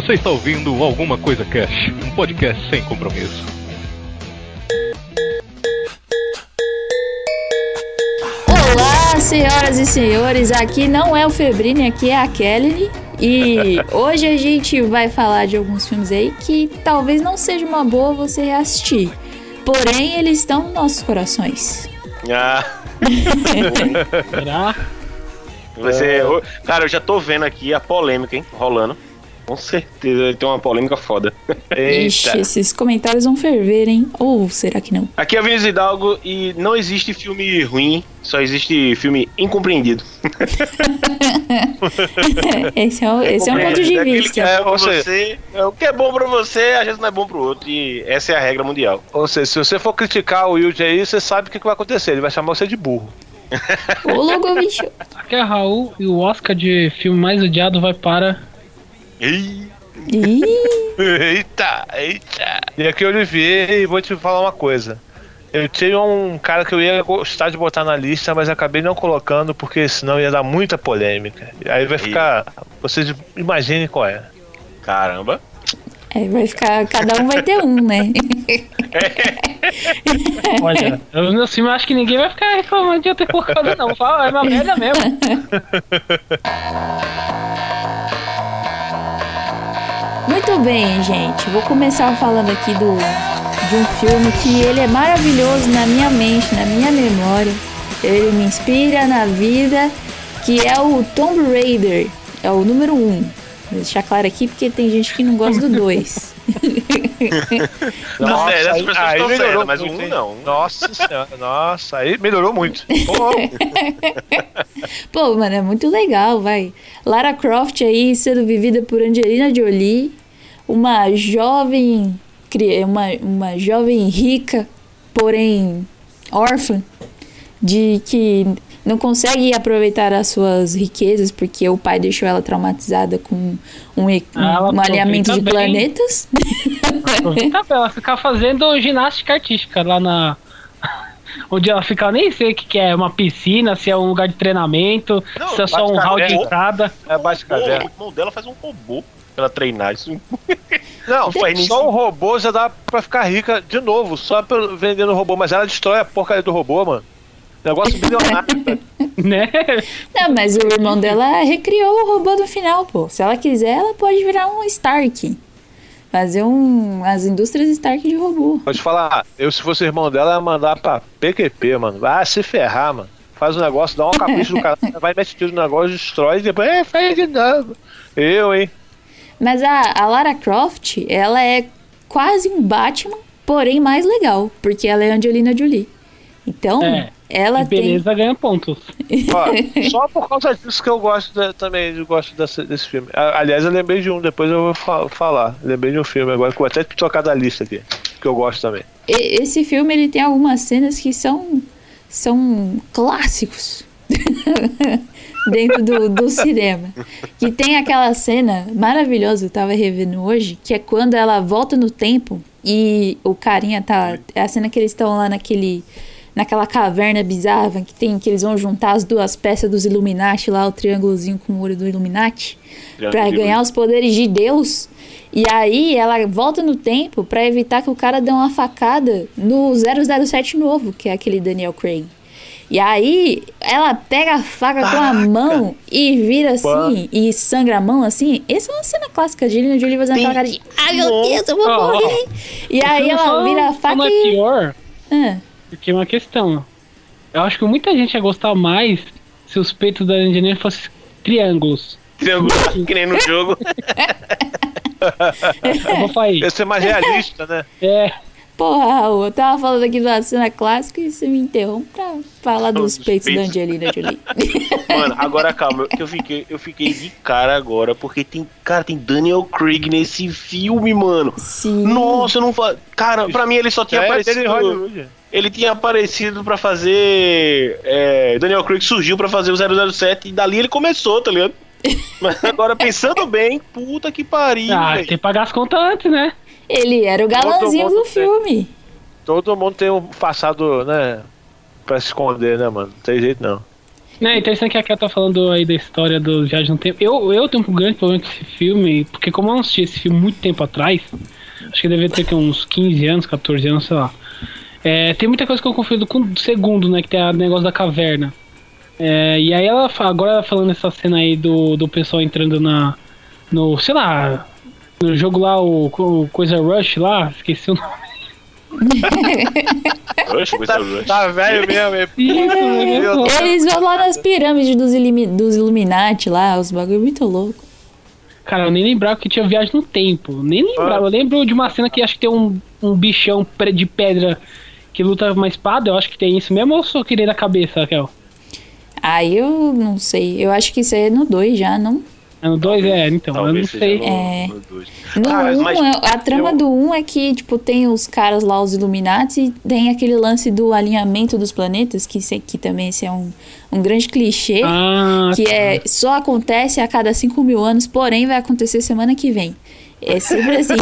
Você está ouvindo Alguma Coisa Cash, um podcast sem compromisso. Olá, senhoras e senhores, aqui não é o Febrini, aqui é a Kelly. E hoje a gente vai falar de alguns filmes aí que talvez não seja uma boa você reassistir. Porém, eles estão nos nossos corações. Ah. Será? Você, cara, eu já tô vendo aqui a polêmica, hein, rolando. Com certeza tem uma polêmica foda. Ixi, esses comentários vão ferver, hein? Ou será que não? Aqui é o Vinícius Hidalgo e não existe filme ruim, só existe filme incompreendido. esse é, o, esse é um ponto de vista. é bom pra Você- você, é, o que é bom pra você, às vezes não é bom pro outro. E essa é a regra mundial. Ou seja, se você for criticar o Wilde aí, você sabe o que, que vai acontecer. Ele vai chamar você de burro. Ô, logo, bicho. Aqui é Raul e o Oscar de filme mais odiado vai para. Eita, eita. E aqui é o Olivier e vou te falar uma coisa. Eu tinha um cara que eu ia gostar de botar na lista, mas acabei não colocando porque senão ia dar muita polêmica. Aí vai ficar. Vocês imaginem qual é. caramba. é, vai ficar. Cada um vai ter um, né? Olha, eu, meu filme acho que ninguém vai ficar reclamando de eu ter colocado, não. Fala, é uma merda mesmo. Muito bem, gente. Vou começar falando aqui do de um filme que ele é maravilhoso na minha mente, na minha memória. Ele me inspira na vida, que é o Tomb Raider. É o número 1. Um. Vou deixar claro aqui porque tem gente que não gosta do 2. Nossa, é, aí, aí melhorou, mas muito, um não. Nossa senhora, nossa, aí melhorou muito. Pô, mano, é muito legal, vai. Lara Croft aí sendo vivida por Angelina Jolie, uma jovem, uma, uma jovem rica, porém órfã, de que não consegue aproveitar as suas riquezas porque o pai deixou ela traumatizada com um, e- Ah, um alinhamento de bem. planetas. Aproveita ela ficar fazendo ginástica artística lá na. Onde ela fica, eu nem sei o que, que é, uma piscina, se é um lugar de treinamento, Não, se é só um hall de caverna. entrada. é baixo O caverna. irmão dela faz um robô pra ela treinar. Isso Não, nem só o robô já dá pra ficar rica de novo, só pelo- vendendo robô, mas ela destrói a porcaria do robô, mano. Negócio bilionário. Né? Não, mas o irmão dela recriou o robô do final, pô. Se ela quiser, ela pode virar um Stark. Fazer um. As indústrias Stark de robô. Pode falar, eu se fosse irmão dela, ia mandar pra PQP, mano. Vai se ferrar, mano. Faz um negócio, dá um capricho do cara, vai, mete tiro no negócio, destrói e depois, é, faz de novo. Eu, hein? Mas a, a Lara Croft, ela é quase um Batman, porém mais legal, porque ela é Angelina Jolie. Então, É, ela e beleza ganha pontos. Ó, só por causa disso que eu gosto da- também, eu gosto dessa- desse filme. Aliás, eu lembrei de um, depois eu vou fa- falar. Lembrei de um filme agora, que eu vou até trocar da lista aqui, que eu gosto também. tem. e- Esse filme ele tem algumas cenas que são, são clássicos. Dentro do, do cinema. Que tem aquela cena maravilhosa, eu tava revendo hoje, que é quando ela volta no tempo e o carinha tá. É a cena que eles estão lá naquele. Naquela caverna bizarra que tem que eles vão juntar as duas peças dos Illuminati lá, o triângulozinho com o olho do Illuminati, de ganhar os poderes de Deus. E aí ela volta no tempo pra evitar que o cara dê uma facada no 007 novo, que é aquele Daniel Craig. E aí ela pega a faca com a mão e vira assim, e sangra a mão assim. Essa é uma cena clássica de Angelina Jolie fazendo aquela cara de Ai meu Deus, eu vou morrer. E aí ela vira a faca não é e. pior, Ah, porque é uma questão. Eu acho que muita gente ia gostar mais se os peitos da Angelina fossem triângulos. triângulo que nem no jogo. Eu vou falar aí. Ia ser mais realista, né? É, Porra, Raul, eu tava falando aqui de uma cena clássica e você me interrompe pra falar dos Dos peitos da peitos. Angelina Jolie. Mano, agora calma, que eu fiquei, eu fiquei de cara agora, porque tem, cara, tem Daniel Craig nesse filme, mano. Sim. Nossa, eu não fa... Cara, pra mim ele só tinha é aparecido. Ele tinha aparecido pra fazer. é, Daniel Craig surgiu pra fazer o 007 e dali ele começou, tá ligado? Mas agora pensando bem, puta que pariu, ah, velho. tem que pagar as contas antes, né? Ele era o galãzinho mundo do tem. filme. Todo mundo tem um passado, né? Pra se esconder, né, mano? Não tem jeito não. Não, é interessante que a Kel tá falando aí da história do Viagem no Tempo. Eu, eu tenho um grande problema com esse filme, porque como eu não assisti esse filme muito tempo atrás, acho que deve ter que uns 15 anos, 14 anos, sei lá. É, tem muita coisa que eu confundo com o segundo, né? Que tem o negócio da caverna. É, e aí ela agora ela falando essa cena aí do, do pessoal entrando na. No, sei lá, no jogo lá, o, o Coisa Rush lá, esqueci o nome. Rush, coisa Rush. Tá velho mesmo? Isso, né? Eles vão lá nas pirâmides dos, ilimi- dos Illuminati lá, os bagulho muito louco. Cara, eu nem lembrava que tinha viagem no tempo. Nem lembrava. Eu lembro de uma cena que acho que tem um, um bichão de pedra que luta com uma espada. Eu acho que tem isso mesmo ou eu só queria da cabeça, Raquel? Aí eu não sei. Eu acho que isso aí é no 2 já, não? É no 2? É, então, eu não sei. no- É. no Ah, 1, mas a trama eu- do 1 é que, tipo, tem os caras lá, os Illuminati, e tem aquele lance do alinhamento dos planetas, que, isso aqui também esse é um, um grande clichê, Ah, que é só acontece a cada 5 mil anos, porém vai acontecer semana que vem. É sempre assim.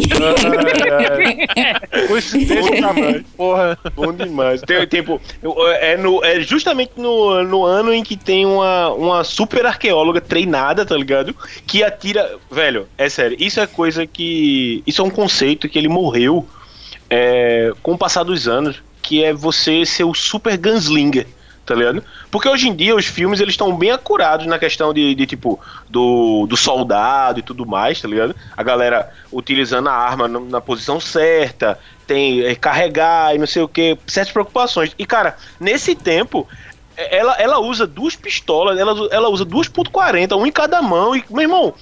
Tamanho. Porra. Bom demais. Tem, tipo, é, no, é justamente no, no ano em que tem uma, uma super arqueóloga treinada, tá ligado? Que atira. Velho, é sério, isso é coisa que. Isso é um conceito que ele morreu é, com o passar dos anos, que é você ser o super gunslinger. Tá ligado? Porque hoje em dia os filmes eles estão bem acurados na questão de, de, tipo do, do soldado e tudo mais, tá ligado? A galera utilizando a arma no- na posição certa, tem é, carregar e não sei o que, certas preocupações. E cara, nesse tempo é, ela, ela usa duas pistolas, ela, ela usa 2.40, um em cada mão e meu irmão,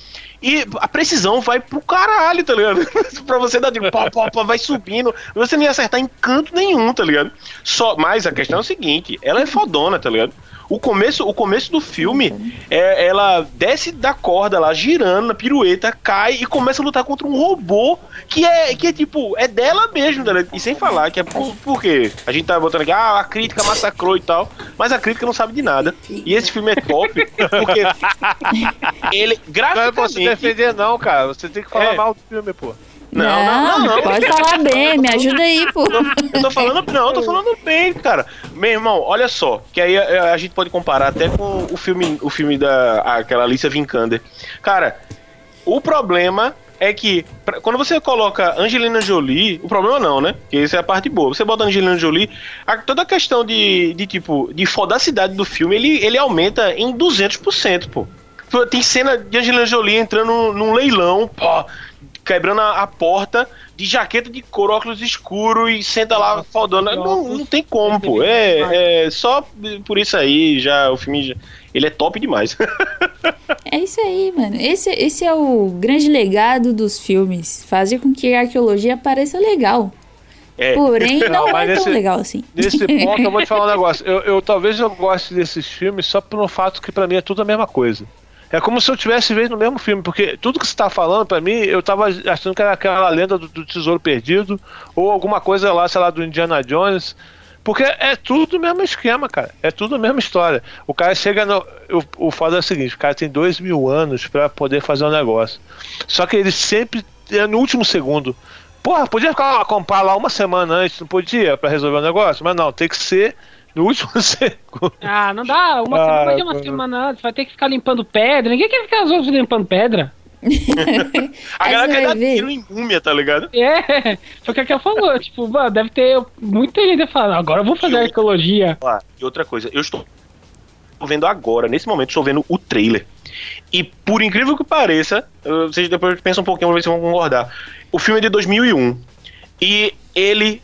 e a precisão vai pro caralho, tá ligado? pra você dar tipo, pá, pá, pá, vai subindo, você não ia acertar em canto nenhum, tá ligado? Só, mas a questão é o seguinte, ela é fodona, tá ligado? O começo, o começo do filme, é, ela desce da corda lá, girando na pirueta, cai e começa a lutar contra um robô que é, que é tipo, é dela mesmo, ligado? E sem falar que é por, por quê? A gente tá botando aqui, ah, a crítica massacrou e tal, mas a crítica não sabe de nada. E esse filme é top porque ele, Não é pra graficamente... defender, não, cara. Você tem que falar É. mal do filme, pô. Não, não, não, não. Pode falar bem, me ajuda aí, pô. Eu tô falando, não, eu tô falando bem, cara. Meu irmão, olha só, que aí a, a gente pode comparar até com o filme, o filme da aquela Alicia Vikander. Cara, o problema é que pra- quando você coloca Angelina Jolie, o problema não, né? Que isso é a parte boa. Você bota Angelina Jolie, a- toda a questão de, de tipo de fodacidade do filme, ele, ele aumenta em 200%, pô. Pô, Tem cena de Angelina Jolie entrando num leilão, pô, quebrando a, a porta de jaqueta de couro, óculos escuro e senta lá fodona. Não, não tem como, pô. É, é só por isso aí já o filme já- ele é top demais. É isso aí, mano. Esse, esse é o grande legado dos filmes. Fazer com que a arqueologia pareça legal. É. Porém, não, Não, é mas tão legal assim. Nesse ponto, eu vou te falar um negócio. Eu, eu- talvez eu goste desses filmes só pelo fato que pra mim é tudo a mesma coisa. É como se eu tivesse vendo no mesmo filme, porque tudo que você tá falando, pra mim, eu tava achando que era aquela lenda do, do Tesouro Perdido, ou alguma coisa lá, sei lá, do Indiana Jones. Porque é tudo o mesmo esquema, cara. É tudo a mesma história. O cara chega no. O, o foda é o seguinte: o cara tem dois mil anos pra poder fazer um negócio. Só que ele sempre é no último segundo. Porra, podia ficar comprar lá uma semana antes, não podia, pra resolver o negócio? Mas não, tem que ser no último segundo. Ah, não dá. Uma Ah, semana, uma semana antes, vai ter que ficar limpando pedra. Ninguém quer ficar os outros limpando pedra. A Aí galera quer dar ver. tiro em múmia, tá ligado? É, foi o que a Kel falou. tipo, mano, deve ter muita gente falando, agora eu vou fazer Eu- arqueologia. Ah, e outra coisa, eu estou vendo agora, nesse momento, estou vendo o trailer. E por incrível que pareça, vocês depois pensam um pouquinho pra ver se vão concordar. O filme é de 2001. E ele.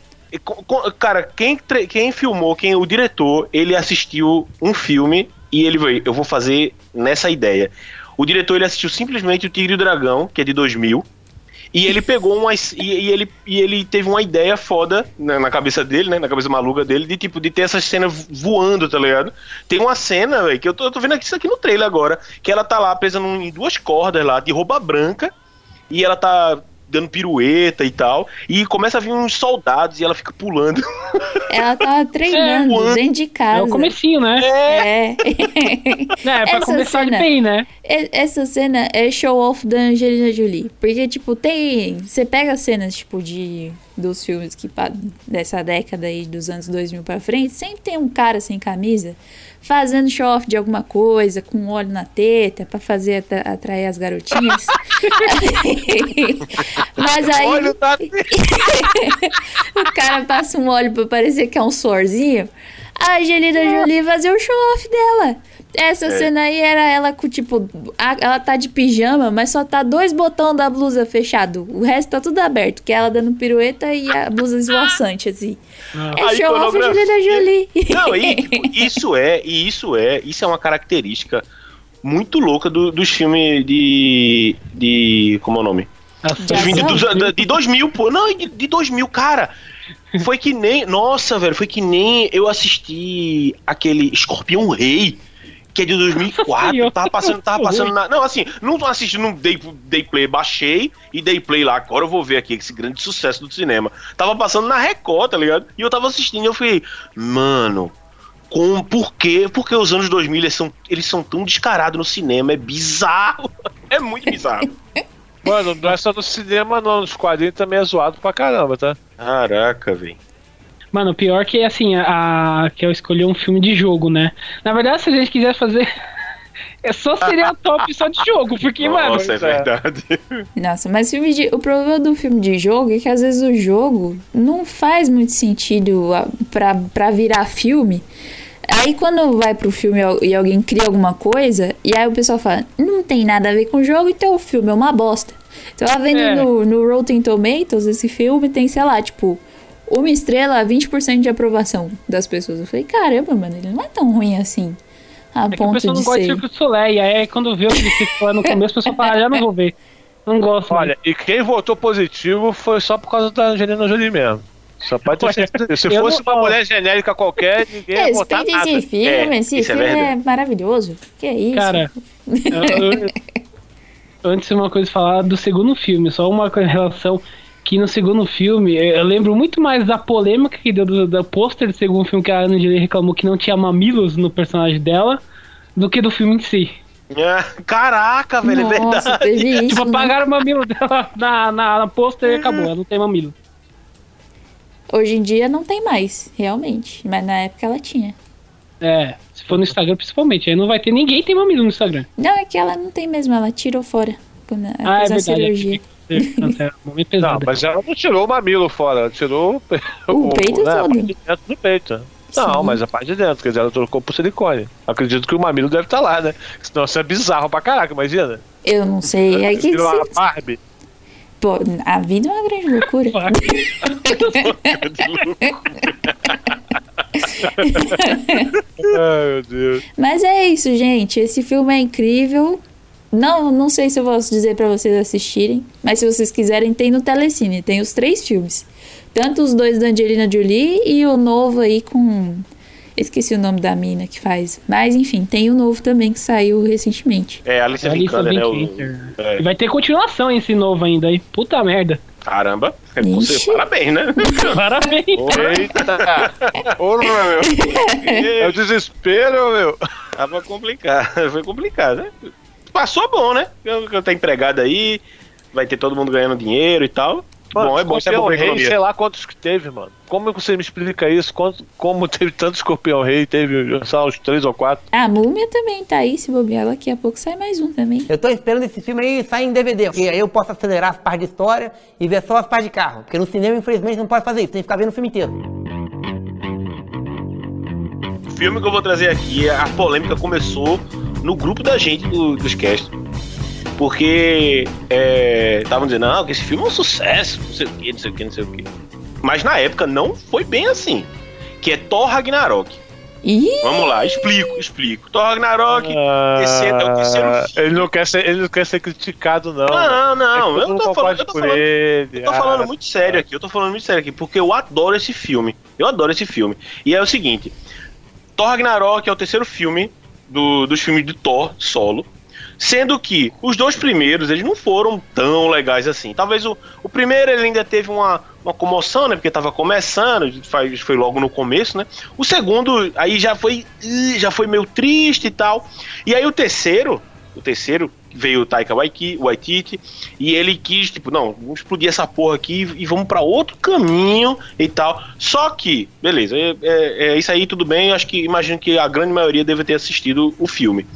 Cara, quem, quem filmou, quem o diretor, ele assistiu um filme e ele veio, eu vou fazer nessa ideia. O diretor ele assistiu simplesmente o Tigre e o Dragão, que é de 2000. E ele pegou uma. E, e ele, e ele teve uma ideia foda na, na cabeça dele, né? Na cabeça maluca dele, de tipo, de ter essa cena voando, tá ligado? Tem uma cena, velho, que eu tô, eu tô vendo isso aqui no trailer agora, que ela tá lá presa num- em duas cordas lá, de roupa branca, e ela tá dando pirueta e tal, e começa a vir uns soldados e ela fica pulando. Ela tava treinando É, dentro de É casa. o comecinho, né? É. É, pra Essa começar cena- bem, né? Essa cena é show off da Angelina Jolie. Porque, tipo, tem. Você pega cenas, tipo, de, dos filmes que dessa década aí, dos anos 2000 pra frente, sempre tem um cara sem camisa fazendo show-off de alguma coisa, com óleo na teta, pra fazer atra- atrair as garotinhas. Mas aí tá... o cara passa um óleo pra parecer que é um sorzinho. A Angelina Jolie fazer o show-off dela. Essa cena aí era ela com, tipo, a- ela tá de pijama, mas só tá dois botões da blusa fechado. O resto tá tudo aberto, que é ela dando pirueta e a blusa esvoaçante, assim. É A show-off de iconografia- Angelina Jolie. Não, e, tipo, isso é, e isso é, isso é uma característica muito louca do- dos filmes de. de. como é o nome? De de, de 2000, pô. Não, de, de 2000, cara. Foi que nem. Nossa, velho, foi que nem eu assisti aquele Escorpião Rei. Que é de 2004, Senhor. tava passando, tava passando na. Não, assim, não assisti, não dei, dei play, baixei e dei play lá. Agora eu vou ver aqui esse grande sucesso do cinema. Tava passando na Record, tá ligado? E eu tava assistindo e eu falei, mano, com, por quê? Porque os anos 2000 eles são, eles são tão descarados no cinema, é bizarro. É muito bizarro. Mano, não é só no cinema, não. Nos quadrinhos também é zoado pra caramba, tá? Caraca, velho. Mano, o pior que assim, a, a- que eu escolhi um filme de jogo, né? Na verdade, se a gente quiser fazer. É só seria top só de jogo, porque, mano. Nossa, é é. verdade. Nossa, mas filme de, o problema do filme de jogo é que às vezes o jogo não faz muito sentido pra, pra virar filme. Aí quando vai pro filme e al- alguém cria alguma coisa, e aí o pessoal fala, não tem nada a ver com o jogo, então o filme é uma bosta. Então lá vendo É. no, no Rotten Tomatoes, esse filme tem, sei lá, tipo, uma estrela, 20% de aprovação das pessoas. Eu falei, caramba, mano, ele não é tão ruim assim. A É que ponto pessoal de não gosta de ser. Circo do Soleil. E aí, quando vê o Soleil no começo, o pessoal fala, ah, já não vou ver. Não gosto. Olha, e quem votou positivo foi só por causa da Angelina Jolie mesmo. Só pode ter certeza. Se eu fosse uma mulher genérica qualquer, ninguém ia votar nada. esse filme, É, esse isso é filme é, verdade. maravilhoso. Que é isso? Cara, eu- eu- antes de uma coisa falar do segundo filme, só uma relação que no segundo filme, eu lembro muito mais da polêmica que deu do, do pôster do segundo filme que a Ana Jolie reclamou que não tinha mamilos no personagem dela, do que do filme em si. Ah, Caraca, velho, é Nossa, verdade. teve isso. Tipo, né? apagaram o mamilo dela na, na, na pôster e acabou, ela não tem mamilo. Hoje em dia não tem mais, realmente. Mas na época ela tinha. É, se for no Instagram principalmente, aí não vai ter ninguém tem mamilo no Instagram. Não, é que ela não tem mesmo, ela tirou fora. Quando ela Ah, é fez a verdade. cirurgia. É, é um momento Não, mas ela não tirou o mamilo fora, ela tirou O peito né, a todo. parte de dentro do peito. Não, Sim. mas a parte de dentro, quer dizer, ela trocou por silicone. Acredito que o mamilo deve estar lá, né? Senão isso é bizarro pra caraca, imagina. Eu não sei. É que Virou uma se- Barbie. pô, a vida é uma grande loucura. Ai, meu Deus. Mas é isso, gente. Esse filme é incrível. Não, não sei se eu vou dizer pra vocês assistirem, mas se vocês quiserem, tem no Telecine, tem os três filmes. Tanto os dois da Angelina Jolie e o novo aí com esqueci o nome da mina que faz, mas enfim, tem o novo também que saiu recentemente. É, Alice Alicia Vikander, né? o- é. E vai ter continuação esse novo ainda aí. Puta merda. Caramba. Ixi. Você, parabéns, né? Parabéns. Eita! Porra, meu. É o desespero, meu. Tava complicado. Foi complicado, né? Passou bom, né? Eu, eu tá empregado aí, vai ter todo mundo ganhando dinheiro e tal. bom, é bom, isso é bom Rei, sei lá quantos que teve, mano. Como você me explica isso? Quanto, como teve tanto Escorpião Rei? Teve, sei lá, uns três ou quatro. A Múmia também tá aí, se bobear, daqui a pouco sai mais um também. Eu tô esperando esse filme aí sair em DVD, porque aí eu posso acelerar as partes de história e ver só as partes de carro. Porque no cinema, infelizmente, não pode fazer isso, tem que ficar vendo o filme inteiro. O filme que eu vou trazer aqui, a polêmica começou no grupo da gente do, dos cast. Porque estavam dizendo, não, que esse filme é um sucesso, não sei o que, não sei o que, não sei o que. Mas na época não foi bem assim. Que é Thor Ragnarok. Ih, Vamos lá, explico, explico. Thor Ragnarok, esse é o terceiro Ah, filme. ele, não quer ser, ele não quer ser criticado, não. Não, não, É eu todo tô falando, eu tô falando, ele. Eu tô Ah, falando muito sério aqui, eu tô falando muito sério aqui, porque eu adoro esse filme. Eu adoro esse filme. E é o seguinte: Thor Ragnarok é o terceiro filme do- dos filmes de Thor solo. Sendo que os dois primeiros, eles não foram tão legais assim. Talvez o, o primeiro ele ainda teve uma, uma comoção, né? Porque tava começando, faz- foi logo no começo, né? O segundo, aí já foi, já foi meio triste e tal. E aí o terceiro, o terceiro, veio o Taika Waiki- Waititi, e ele quis, tipo, não, vamos explodir essa porra aqui e vamos pra outro caminho e tal. Só que, beleza, é, é- é isso aí, tudo bem, acho que imagino que a grande maioria deve ter assistido o filme.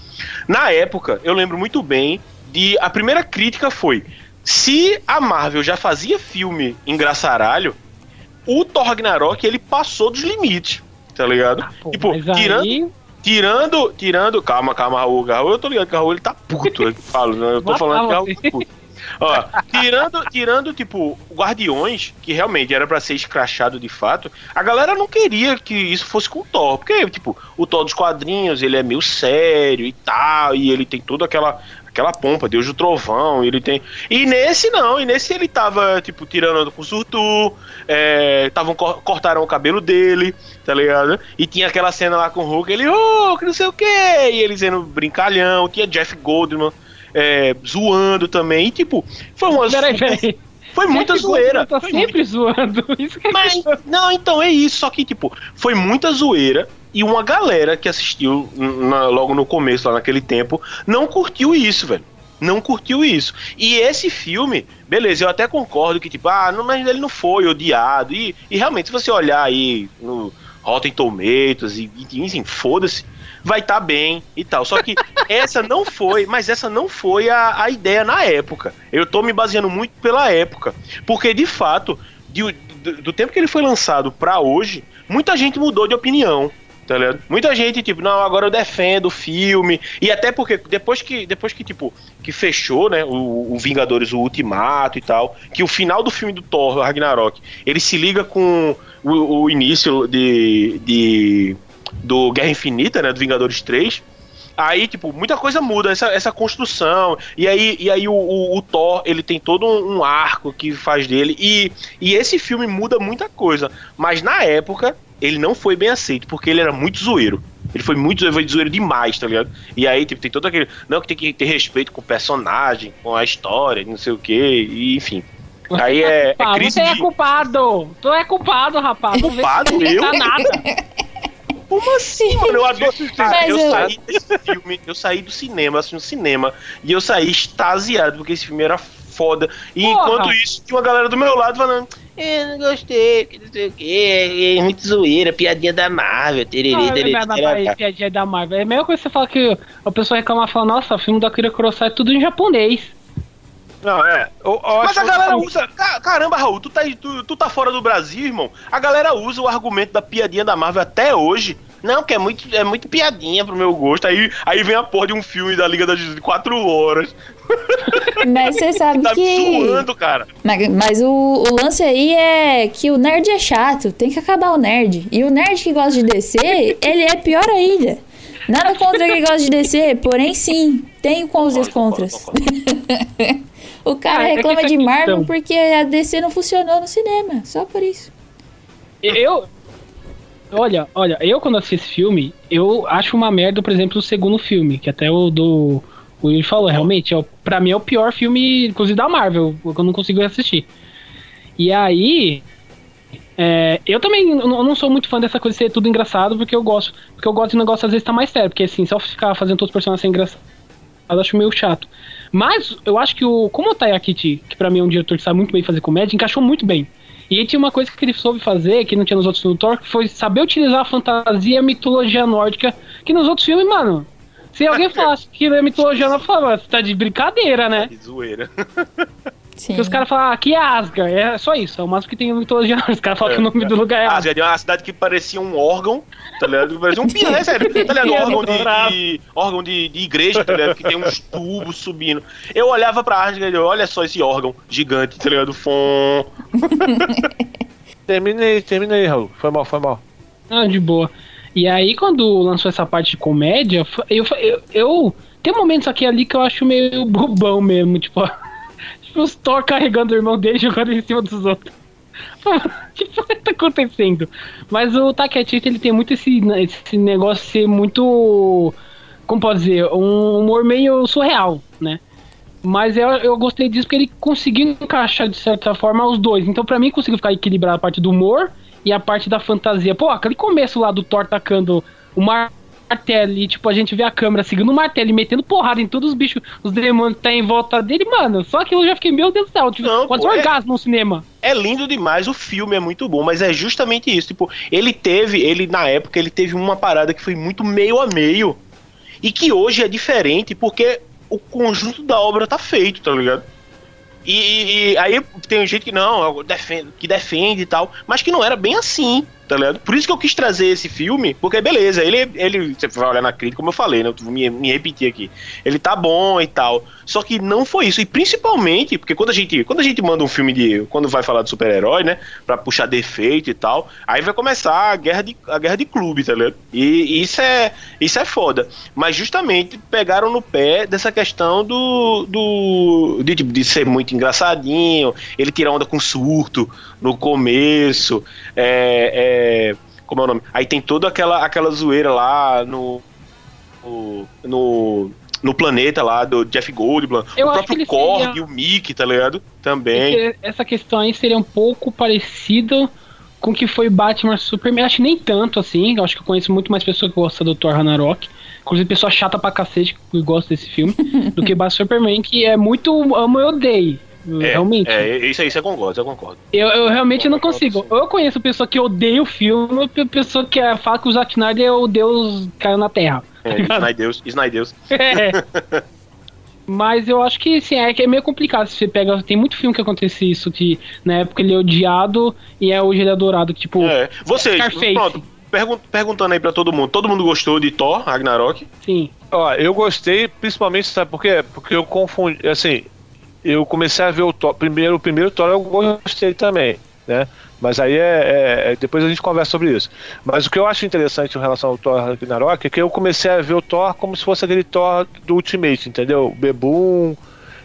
Na época, eu lembro muito bem de. A primeira crítica foi: se a Marvel já fazia filme engraçaralho, o Thor Ragnarok ele passou dos limites, tá ligado? Pô, tipo, mas aí- tirando, tirando. Calma, calma, Raul. Raul, eu tô ligado que o Raul ele tá puto. Eu falo, né? Eu tô falando que o Raul tá puto. Ó, tirando, tirando, tipo, Guardiões, que realmente era pra ser escrachado de fato, a galera não queria que isso fosse com o Thor, porque, tipo, o Thor dos quadrinhos, ele é meio sério e tal, e ele tem toda aquela aquela pompa, Deus do Trovão, ele tem... E nesse não, e nesse ele tava, tipo, tirando com o Surtu, é, tavam, cor- cortaram o cabelo dele, tá ligado? E tinha aquela cena lá com o Hulk, ele, oh, que não sei o que, e ele sendo brincalhão, tinha Jeff Goldman é, zoando também, e tipo, foi uma... Peraí, peraí. Foi muita zoeira. Tá sempre zoando. Isso que é mas, não, então é isso. Só que, tipo, foi muita zoeira. E uma galera que assistiu na- logo no começo, lá naquele tempo, não curtiu isso, velho. Não curtiu isso. E esse filme, beleza, eu até concordo que, tipo, ah, não, mas ele não foi odiado. E, e realmente, se você olhar aí no Rotten Tomatoes e, e enfim, foda-se, vai estar bem e tal. Só que essa não foi, mas essa não foi a, a ideia na época. Eu tô me baseando muito pela época. Porque, de fato, de- do, do tempo que ele foi lançado pra hoje, muita gente mudou de opinião. Tá ligado? Muita gente, tipo, não, agora eu defendo o filme. E até porque depois que, depois que tipo, que fechou, né, o, o Vingadores, o Ultimato e tal, que o final do filme do Thor, Ragnarok, ele se liga com o, o início de, de do Guerra Infinita, né, do Vingadores 3. Aí, tipo, muita coisa muda, essa, essa construção. E aí, e aí o, o- o Thor, ele tem todo um, um arco que faz dele. E, e esse filme muda muita coisa. Mas na época, ele não foi bem aceito, porque ele era muito zoeiro. Ele foi muito zoeiro, foi zoeiro demais, tá ligado? E aí, tipo, tem todo aquele. Não, que tem que ter respeito com o personagem, com a história, não sei o quê, e enfim. Aí é, é Ah, crise você é de- culpado! Tu é culpado, rapaz! Não vê Culpado? se você Eu? Tá nada. Como assim, mano? Eu adoro. Mas eu eu- saí desse filme, eu saí do cinema, assisti no cinema, e eu saí extasiado, porque esse filme era foda. E Porra. enquanto isso, tinha uma galera do meu lado falando. Eu não gostei, que não sei o que, é muito zoeira, piadinha da Marvel, tererê, da tererê. piadinha da Marvel. É a mesma coisa que você fala que a pessoa reclama e fala, nossa, o filme da Kira Kurosawa é tudo em japonês. Não, é. Eu, eu Mas a galera que- usa. ca- Caramba, Raul, tu tá, tu, tu tá fora do Brasil, irmão. A galera usa o argumento da piadinha da Marvel até hoje. Não, que é muito, é muito piadinha pro meu gosto. Aí, aí vem a porra de um filme da Liga da Justiça de 4 horas. Mas você sabe Tá que. zoando, cara. Mas, mas o, o lance aí é que o nerd é chato, tem que acabar o nerd. E o nerd que gosta de descer, ele é pior ainda. Nada contra quem gosta de descer, porém sim, tem com os e os contras. O cara Ah, é reclama essa de Marvel questão- porque a DC não funcionou no cinema, só por isso. Eu. Olha, olha, eu quando assisti esse filme, eu acho uma merda, por exemplo, o segundo filme, que até o do. O Yuri falou, realmente, é, o- pra mim é o pior filme, inclusive da Marvel, que eu não consigo assistir. E aí. é, eu também eu não sou muito fã dessa coisa de ser tudo engraçado, porque eu gosto. Porque eu gosto de negócio às vezes tá mais sério. Porque assim, eu ficar fazendo todos os personagens ser engraçados, eu acho meio chato. Mas eu acho que o. Como o Taiyakiti, que pra mim é um diretor que sabe muito bem fazer comédia, encaixou muito bem. E aí tinha uma coisa que ele soube fazer, que não tinha nos outros filmes do Thor, que foi saber utilizar a fantasia e a mitologia nórdica, que nos outros filmes, mano. Se alguém falasse que é mitologia nórdica, eu falava, você tá de brincadeira, né? Que zoeira. Sim. Que os caras falam, ah, aqui é Asgard, é só isso, é o máximo que tem mitologia. Os caras falam que o nome do lugar é Ah, Asgard. é uma cidade que parecia um órgão, tá ligado? Parecia um piano, é sério, tá ligado? Piano, órgão de, de- órgão de, de igreja, tá ligado? Que tem uns tubos subindo. Eu olhava pra Asgard e eu, olha só esse órgão gigante, tá ligado? Fom. Termina aí, termina aí, Raul. Foi mal, foi mal. Ah, de boa. E aí, quando lançou essa parte de comédia, eu, eu, eu- Tem momentos aqui ali que eu acho meio bobão mesmo, tipo. Os Thor carregando o irmão dele jogando em cima dos outros. o que tá acontecendo? Mas o Taketita, ele tem muito esse, esse negócio de ser muito. Como pode dizer? Um humor meio surreal, né? Mas eu, eu gostei disso porque ele conseguiu encaixar de certa forma os dois. Então, pra mim, conseguiu ficar equilibrado a parte do humor e a parte da fantasia. Pô, aquele começo lá do Thor tacando o martelo e, tipo, a gente vê a câmera seguindo o martelo e metendo porrada em todos os bichos, os demônios que tá em volta dele, mano, só aquilo eu já fiquei, meu Deus do céu, tipo, Não, quase pô, um é- orgasmo no cinema. É lindo demais, o filme é muito bom, mas é justamente isso. Tipo, ele teve, ele na época, ele teve uma parada que foi muito meio a meio. E que hoje é diferente porque o conjunto da obra tá feito, tá ligado? E, e- e aí tem gente que não, defende, que defende e tal, mas que não era bem assim, tá ligado? Por isso que eu quis trazer esse filme, porque beleza, ele, ele você vai olhar na crítica, como eu falei, né? Eu vou me, me repetir aqui. Ele tá bom e tal. Só que não foi isso. E principalmente, porque quando a gente, quando a gente manda um filme de. Quando vai falar de super-herói, né? Pra puxar defeito e tal, aí vai começar a guerra de, a guerra de clube, tá ligado? E isso é, isso é foda. Mas justamente pegaram no pé dessa questão do. do de, tipo, de ser muito engraçadinho, ele tirar onda com surto no começo. É. é como é o nome? Aí tem toda aquela, aquela zoeira lá no. no, no planeta lá do Jeff Goldblum, Eu o próprio Korg, seria- o Mickey, tá ligado? Também. Essa questão aí seria um pouco parecido com o que foi Batman Superman. Acho que nem tanto assim. Eu acho que eu conheço muito mais pessoas que gostam do Thor Ragnarok. Inclusive, pessoa chata pra cacete que gosta desse filme. do que Batman Superman, que é muito amo e odeio. É, realmente. É, isso aí você concorda, você concorda. Eu, eu realmente não Concordo consigo. Eu conheço pessoa que odeia o filme pessoa que é- fala que o Zack Snyder é o Deus caiu na Terra. É, Snydeus, Snydeus. É. Mas eu acho que sim, é que é meio complicado. Se você pega. Tem muito filme que acontece isso, que na época ele é odiado e é hoje ele é adorado. Que, tipo, É. Vocês, Scarface. pronto, pergun- perguntando aí pra todo mundo. Todo mundo gostou de Thor, Ragnarok? sim. Ó, eu gostei, principalmente, sabe por quê? Porque eu confundi, assim, eu comecei a ver o Thor, primeiro, o primeiro Thor eu gostei também, né? Mas aí é, é- é- depois a gente conversa sobre isso. Mas o que eu acho interessante em relação ao Thor Ragnarok é que eu comecei a ver o Thor como se fosse aquele Thor do Ultimate, entendeu? Bebum,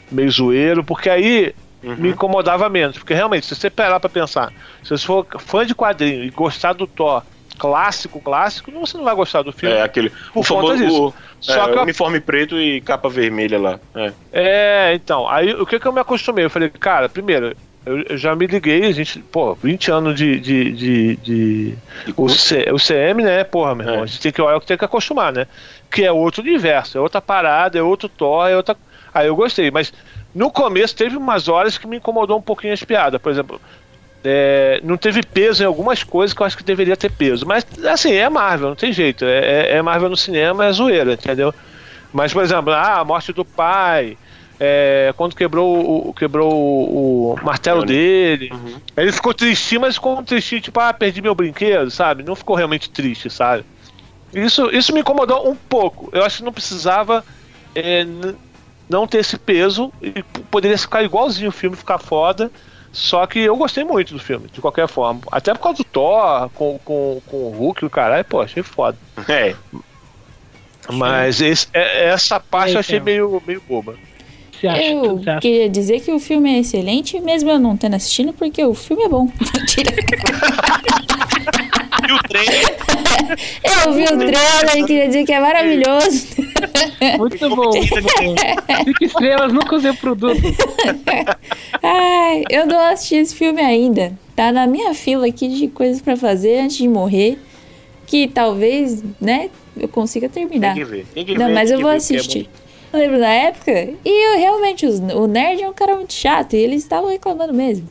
meio zoeiro, porque aí me incomodava menos. Porque realmente, se você parar pra pensar, se você for fã de quadrinho e gostar do Thor clássico, clássico, você não vai gostar do filme. É, aquele. O famoso. o- Só é, que eu- uniforme preto e capa vermelha lá. É. É, então, aí o que que eu me acostumei? Eu falei, cara, primeiro, eu, eu já me liguei, a gente, pô, 20 anos de. de, de, de- o, C- o CM, né, porra, meu irmão, É. a gente tem que, eu tenho que acostumar, né? Que é outro universo, é outra parada, é outro Thor, é outra. Aí eu gostei, mas no começo teve umas horas que me incomodou um pouquinho as piadas, por exemplo. É, não teve peso em algumas coisas que eu acho que deveria ter peso. Mas, assim, é Marvel, não tem jeito. É, é- é Marvel no cinema, é zoeira, entendeu? Mas, por exemplo, ah, a morte do pai, é, quando quebrou, o, quebrou o, o martelo dele. Ele ficou tristinho, mas ficou tristinho, tipo, ah, perdi meu brinquedo, sabe? Não ficou realmente triste, sabe? Isso, isso me incomodou um pouco. Eu acho que não precisava é, não ter esse peso e poderia ficar igualzinho o filme, ficar foda. Só que eu gostei muito do filme, de qualquer forma. Até por causa do Thor, com, com, com o Hulk e o caralho, pô, achei foda. É. Mas esse- é- essa parte eu achei Theo? meio, meio boba. Você acha? Eu queria dizer que o filme é excelente, mesmo eu não tendo assistindo, porque o filme é bom. Mentira. E o trem. Eu vi o trailer e queria dizer que é maravilhoso. Muito bom. Cinco estrelas, nunca usei o produto. Ai, eu não assisti esse filme ainda. Tá na minha fila aqui de coisas pra fazer antes de morrer. Que talvez, né, eu consiga terminar. Tem que ver. Tem que Não, ver, mas tem eu que vou ver, é assistir. eu lembro da época, e eu realmente, os- o nerd é um cara muito chato, e eles estavam reclamando mesmo.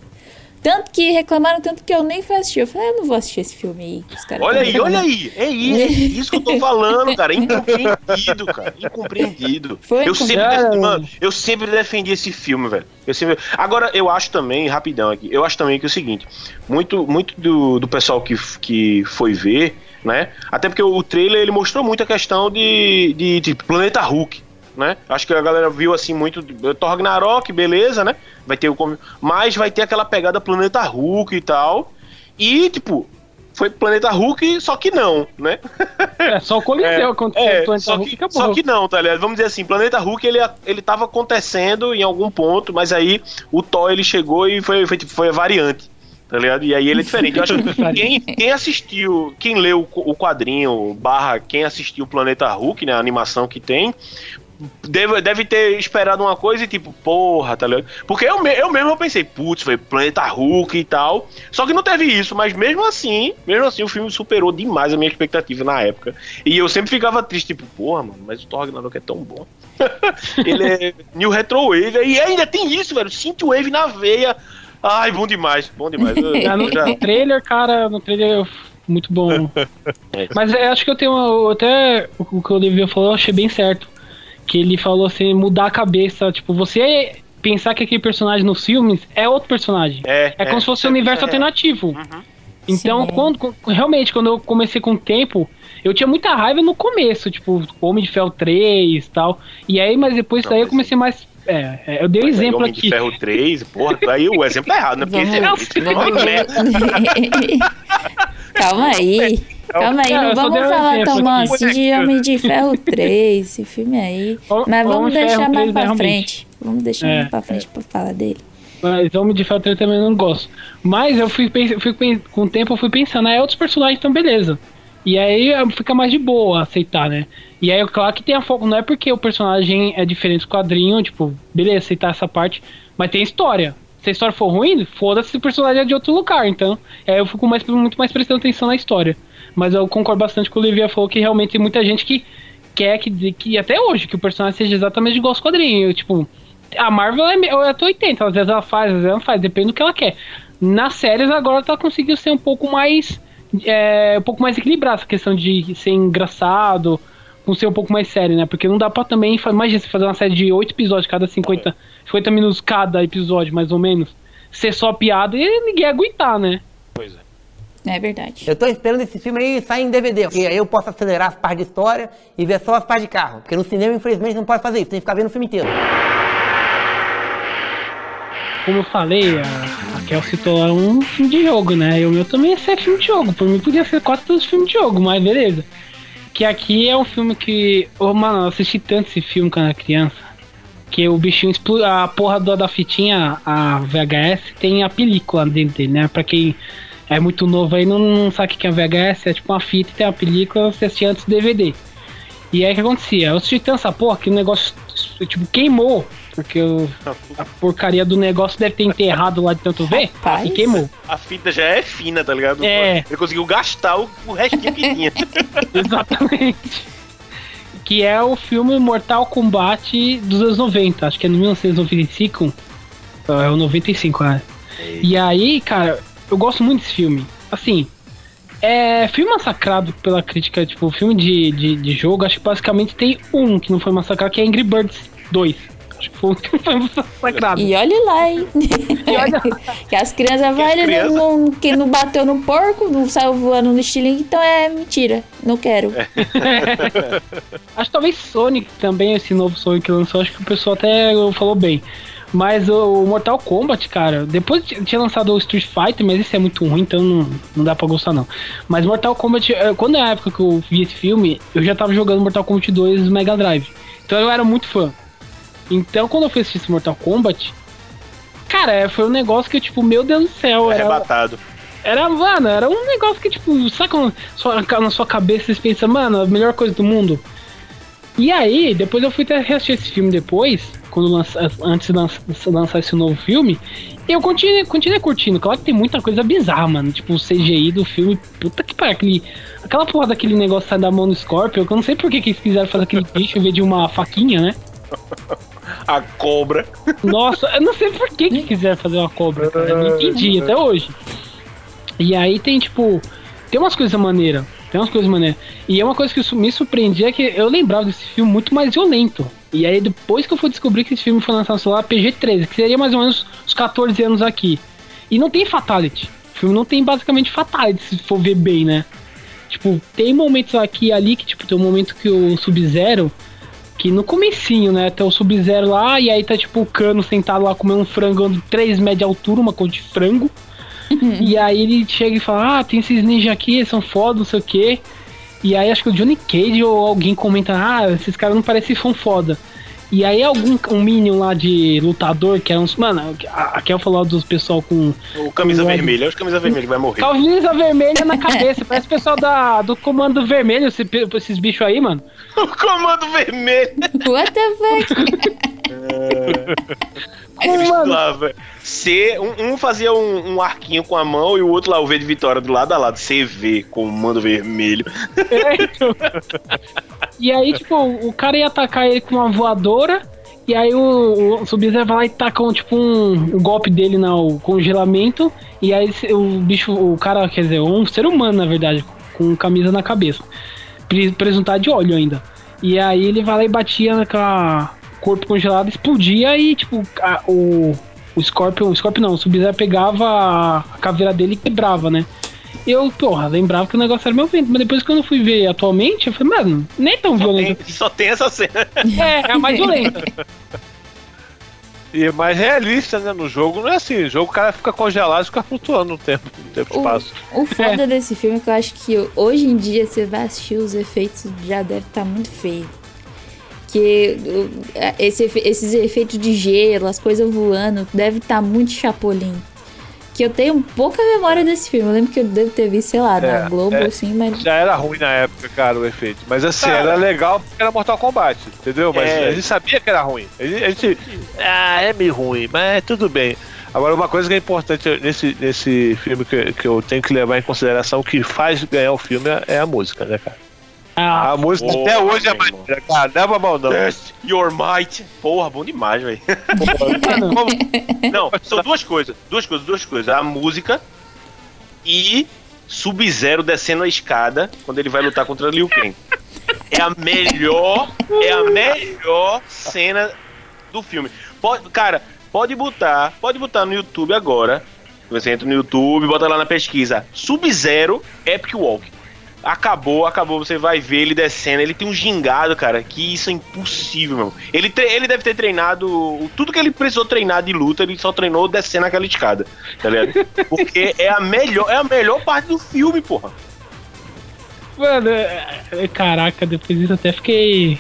Tanto que reclamaram, tanto que eu nem fui assistir. Eu falei, ah, eu não vou assistir esse filme aí. os caras Olha aí, olha reclamando." aí. É isso, é isso que eu tô falando, cara. Incompreendido, cara. Incompreendido. Foi eu, sempre defendi, mano, eu sempre defendi esse filme, velho. Eu sempre... Agora, eu acho também, rapidão aqui, eu acho também que é o seguinte: muito, muito do, do pessoal que, que foi ver, né? Até porque o trailer ele mostrou muito a questão de, de, de Planeta Hulk. Né? Acho que a galera viu assim muito Thor Ragnarok, beleza, né? Vai ter o mas vai ter aquela pegada Planeta Hulk e tal. E tipo, foi Planeta Hulk, só que não, né? É só o Coliseu aconteceu. É, Planeta só, Hulk que, acabou. só que não, tá ligado? Vamos dizer assim, Planeta Hulk ele, ele tava acontecendo em algum ponto, mas aí o Thor ele chegou e foi, foi, tipo, foi a variante. Tá ligado? E aí ele é diferente. Eu acho que quem, quem assistiu, quem leu o quadrinho, barra, quem assistiu o Planeta Hulk, né? A animação que tem, deve, deve ter esperado uma coisa e tipo, porra, tá ligado? Porque eu, eu mesmo eu pensei, putz, foi Planeta Hulk e tal. Só que não teve isso, mas mesmo assim, mesmo assim, o filme superou demais a minha expectativa na época. E eu sempre ficava triste, tipo, porra, mano, mas o Thor Ragnarok é tão bom. Ele é New Retro Wave, e ainda tem isso, velho, Synthwave na veia. Ai, bom demais, bom demais. Eu- Ah, no, eu já- no trailer, cara, no trailer muito bom. É. Mas eu acho que eu tenho uma, até o que o Olivia falou, eu achei bem certo. Que ele falou assim, mudar a cabeça, tipo, você pensar que aquele personagem nos filmes é outro personagem. É, É, como se fosse um universo alternativo. Então, Sim. quando, realmente, quando eu comecei com o tempo, eu tinha muita raiva no começo, tipo, Homem de Ferro 3 e tal. E aí, mas depois Não, daí eu comecei mais. É, é, eu dei um exemplo Homem de aqui. Ferro 3, porra, aí o exemplo é errado, né? Porque esse é, Vamos- esse filme é vamos- merda. Calma aí. Calma aí, Não, vamos falar tão mal assim de Homem de Ferro 3, esse filme aí. Mas vamos deixar 3 mais é pra frente. Vamos deixar É, mais pra frente pra falar dele. Mas Homem de Ferro 3 também não gosto. Mas eu fui, fui com o tempo eu fui pensando, é outros personagens, então beleza. E aí eh, fica mais de boa aceitar, né? E aí, claro que tem a foco, não é porque o personagem é diferente do quadrinho, tipo, beleza, aceitar essa parte, mas tem história. Se a história for ruim, foda-se se o personagem é de outro lugar. Então, é, eu fico mais, muito mais prestando atenção na história. Mas eu concordo bastante com o Olivia falou que realmente tem muita gente que quer que, que até hoje, que o personagem seja exatamente igual aos quadrinhos. Tipo, a Marvel é, é até 80, às vezes ela faz, às vezes ela não faz, depende do que ela quer. Nas séries agora tá conseguindo ser um pouco mais. É, um pouco mais equilibrada essa questão de ser engraçado, com ser um pouco mais sério, né? Porque não dá pra também. Imagina você fazer uma série de 8 episódios, cada 50, 50 minutos cada episódio, mais ou menos. Ser só piada e ninguém aguentar, né? Pois é. É verdade. Eu tô esperando esse filme aí sair em DVD, porque aí eu posso acelerar as partes de história e ver só as partes de carro. Porque no cinema, infelizmente, não pode fazer isso, tem que ficar vendo o filme inteiro. Como eu falei, a, a Kel citou um filme de jogo, né? E o meu também ia ser filme de jogo. Por mim podia ser quase todos filmes de jogo, mas beleza. Que aqui é um filme que. Ô, mano, eu assisti tanto esse filme quando era criança. Que o bichinho explodiu. A porra do- da fitinha, a VHS, tem a película dentro dele, né? Pra quem é muito novo aí não, não sabe o que é VHS, é tipo uma fita e tem a película, você assistia antes do DVD. E aí o que acontecia? Eu assisti tanto essa porra que o negócio, tipo, queimou. Porque o- a porcaria do negócio deve ter enterrado lá de tanto ver Rapaz. e queimou. A fita já é fina, tá ligado? É. Ele conseguiu gastar o, o restinho que tinha. Exatamente. que é o filme Mortal Kombat dos anos 90. Acho que é no 1995. É o 95, né? E aí, cara, eu gosto muito desse filme. Assim, é filme massacrado pela crítica, tipo, filme de, de, de jogo, acho que basicamente tem um que não foi massacrado, que é Angry Birds 2. Acho que foi um que não foi massacrado. E olhe lá, hein? olha que as crianças vão, ele crianças? não, não, que não bateu no porco, não saiu voando no estilingue, então é mentira. Não quero. Acho que talvez Sonic também, esse novo Sonic que lançou, acho que o pessoal até falou bem. Mas o Mortal Kombat, cara, depois tinha lançado o Street Fighter, mas esse é muito ruim, então não, não dá pra gostar não. Mas Mortal Kombat, eh, quando é a época que eu vi esse filme, eu já tava jogando Mortal Kombat 2 no Mega Drive. Então eu era muito fã. Então quando eu fui assistir esse Mortal Kombat, cara, é, foi um negócio que, tipo, meu Deus do céu, era, Arrebatado. era, mano, era um negócio que, tipo, sabe quando sua- na sua cabeça você pensa, mano, a melhor coisa do mundo? E aí, depois eu fui até reassistir esse filme depois, quando lança, antes de lança- lançar esse novo filme, e eu continuei, continuei curtindo. Claro que tem muita coisa bizarra, mano. Tipo, o CGI do filme, puta que pariu, aquele, aquela porra daquele negócio sai da mão do Scorpion, que eu não sei por que, que eles quiseram fazer aquele bicho em vez de uma faquinha, né? A cobra. Nossa, eu não sei por que, que quiseram fazer uma cobra, cara. Eu não entendi até hoje. E aí tem, tipo, tem umas coisas maneiras. Tem umas coisas maneiras. E é uma coisa que me surpreendia é que eu lembrava desse filme muito mais violento. E aí depois que eu fui descobrir que esse filme foi lançado lá PG-13, que seria mais ou menos uns 14 anos aqui. E não tem fatality. O filme não tem basicamente fatality, se for ver bem, né? Tipo, tem momentos aqui e ali que, tipo, tem um momento que o Sub-Zero que no comecinho, né, tem o Sub-Zero lá, e aí tá tipo o cano sentado lá comendo um frango de 3 metros de altura, uma cor de frango. e aí ele chega e fala, ah, tem esses ninjas aqui, eles são foda, não sei o quê. E aí acho que o Johnny Cage ou alguém comenta, ah, esses caras não parecem são foda. E aí algum um Minion lá de lutador, que é uns. Mano, a a Kel falou dos pessoal com. O camisa o- vermelha, é os camisa vermelha que vai morrer. Camisa vermelha na cabeça. Parece o pessoal da, do comando vermelho, esse- esses bichos aí, mano. O comando vermelho. What the fuck? Lá, velho. C, um, um fazia um, um arquinho com a mão e o outro lá, o V de vitória, do lado a lado. CV, comando vermelho. É, então. E aí, tipo, o cara ia atacar ele com uma voadora. E aí o, o Sub-Zero vai lá e taca um, tipo um, um golpe dele no congelamento. E aí o bicho, o cara, quer dizer, um ser humano, na verdade, com camisa na cabeça. Pre- Presuntado de óleo ainda. E aí ele vai lá e batia com a corpo congelado, explodia e, tipo, a- o, o Scorpion, o Scorpion não, o Sub-Zero pegava a, caveira dele e quebrava, né? Eu, porra, lembrava que o negócio era meu vento, mas depois quando eu fui ver atualmente, eu falei, mano, nem é tão Só violento. tem, só tem essa cena. É, é a mais violenta. E é mais realista, né? No jogo não é assim. No jogo o cara fica congelado e fica flutuando no tempo, no tempo e O, espaço. o foda desse filme é que eu acho que hoje em dia você vai assistir os efeitos já deve estar muito feio. Que o- esse esses efeitos de gelo, as coisas voando, deve estar muito chapolim. Que eu tenho pouca memória desse filme. Eu lembro que eu devo ter visto, sei lá, É, na Globo, é. assim, mas. Já era ruim na época, cara, o efeito. Mas assim, Cara. era legal porque era Mortal Kombat, entendeu? Mas É. a gente sabia que era ruim. A gente, a gente- Ah, é meio ruim, mas tudo bem. Agora, uma coisa que é importante nesse, nesse filme que, que eu tenho que levar em consideração, que faz ganhar o filme é a música, né, cara? Ah, A música Boa, até hoje é maneira, cara. Leva mal não. Test your might. Porra, bom demais, velho. Não, são duas coisas. Duas coisas, duas coisas. A música e Sub-Zero descendo a escada quando ele vai lutar contra Liu Kang. É a melhor, é a melhor cena do filme. Pode, cara, pode botar, pode botar no YouTube agora. Você entra no YouTube, bota lá na pesquisa Sub-Zero Epic Walk. Acabou, acabou, você vai ver ele descendo. Ele tem um gingado, cara, que isso é impossível, meu. Ele, ele deve ter treinado. Tudo que ele precisou treinar de luta, ele só treinou descendo aquela escada. Tá ligado? Porque é a melhor, é a melhor parte do filme, porra. mano, é- é- caraca, depois disso até fiquei.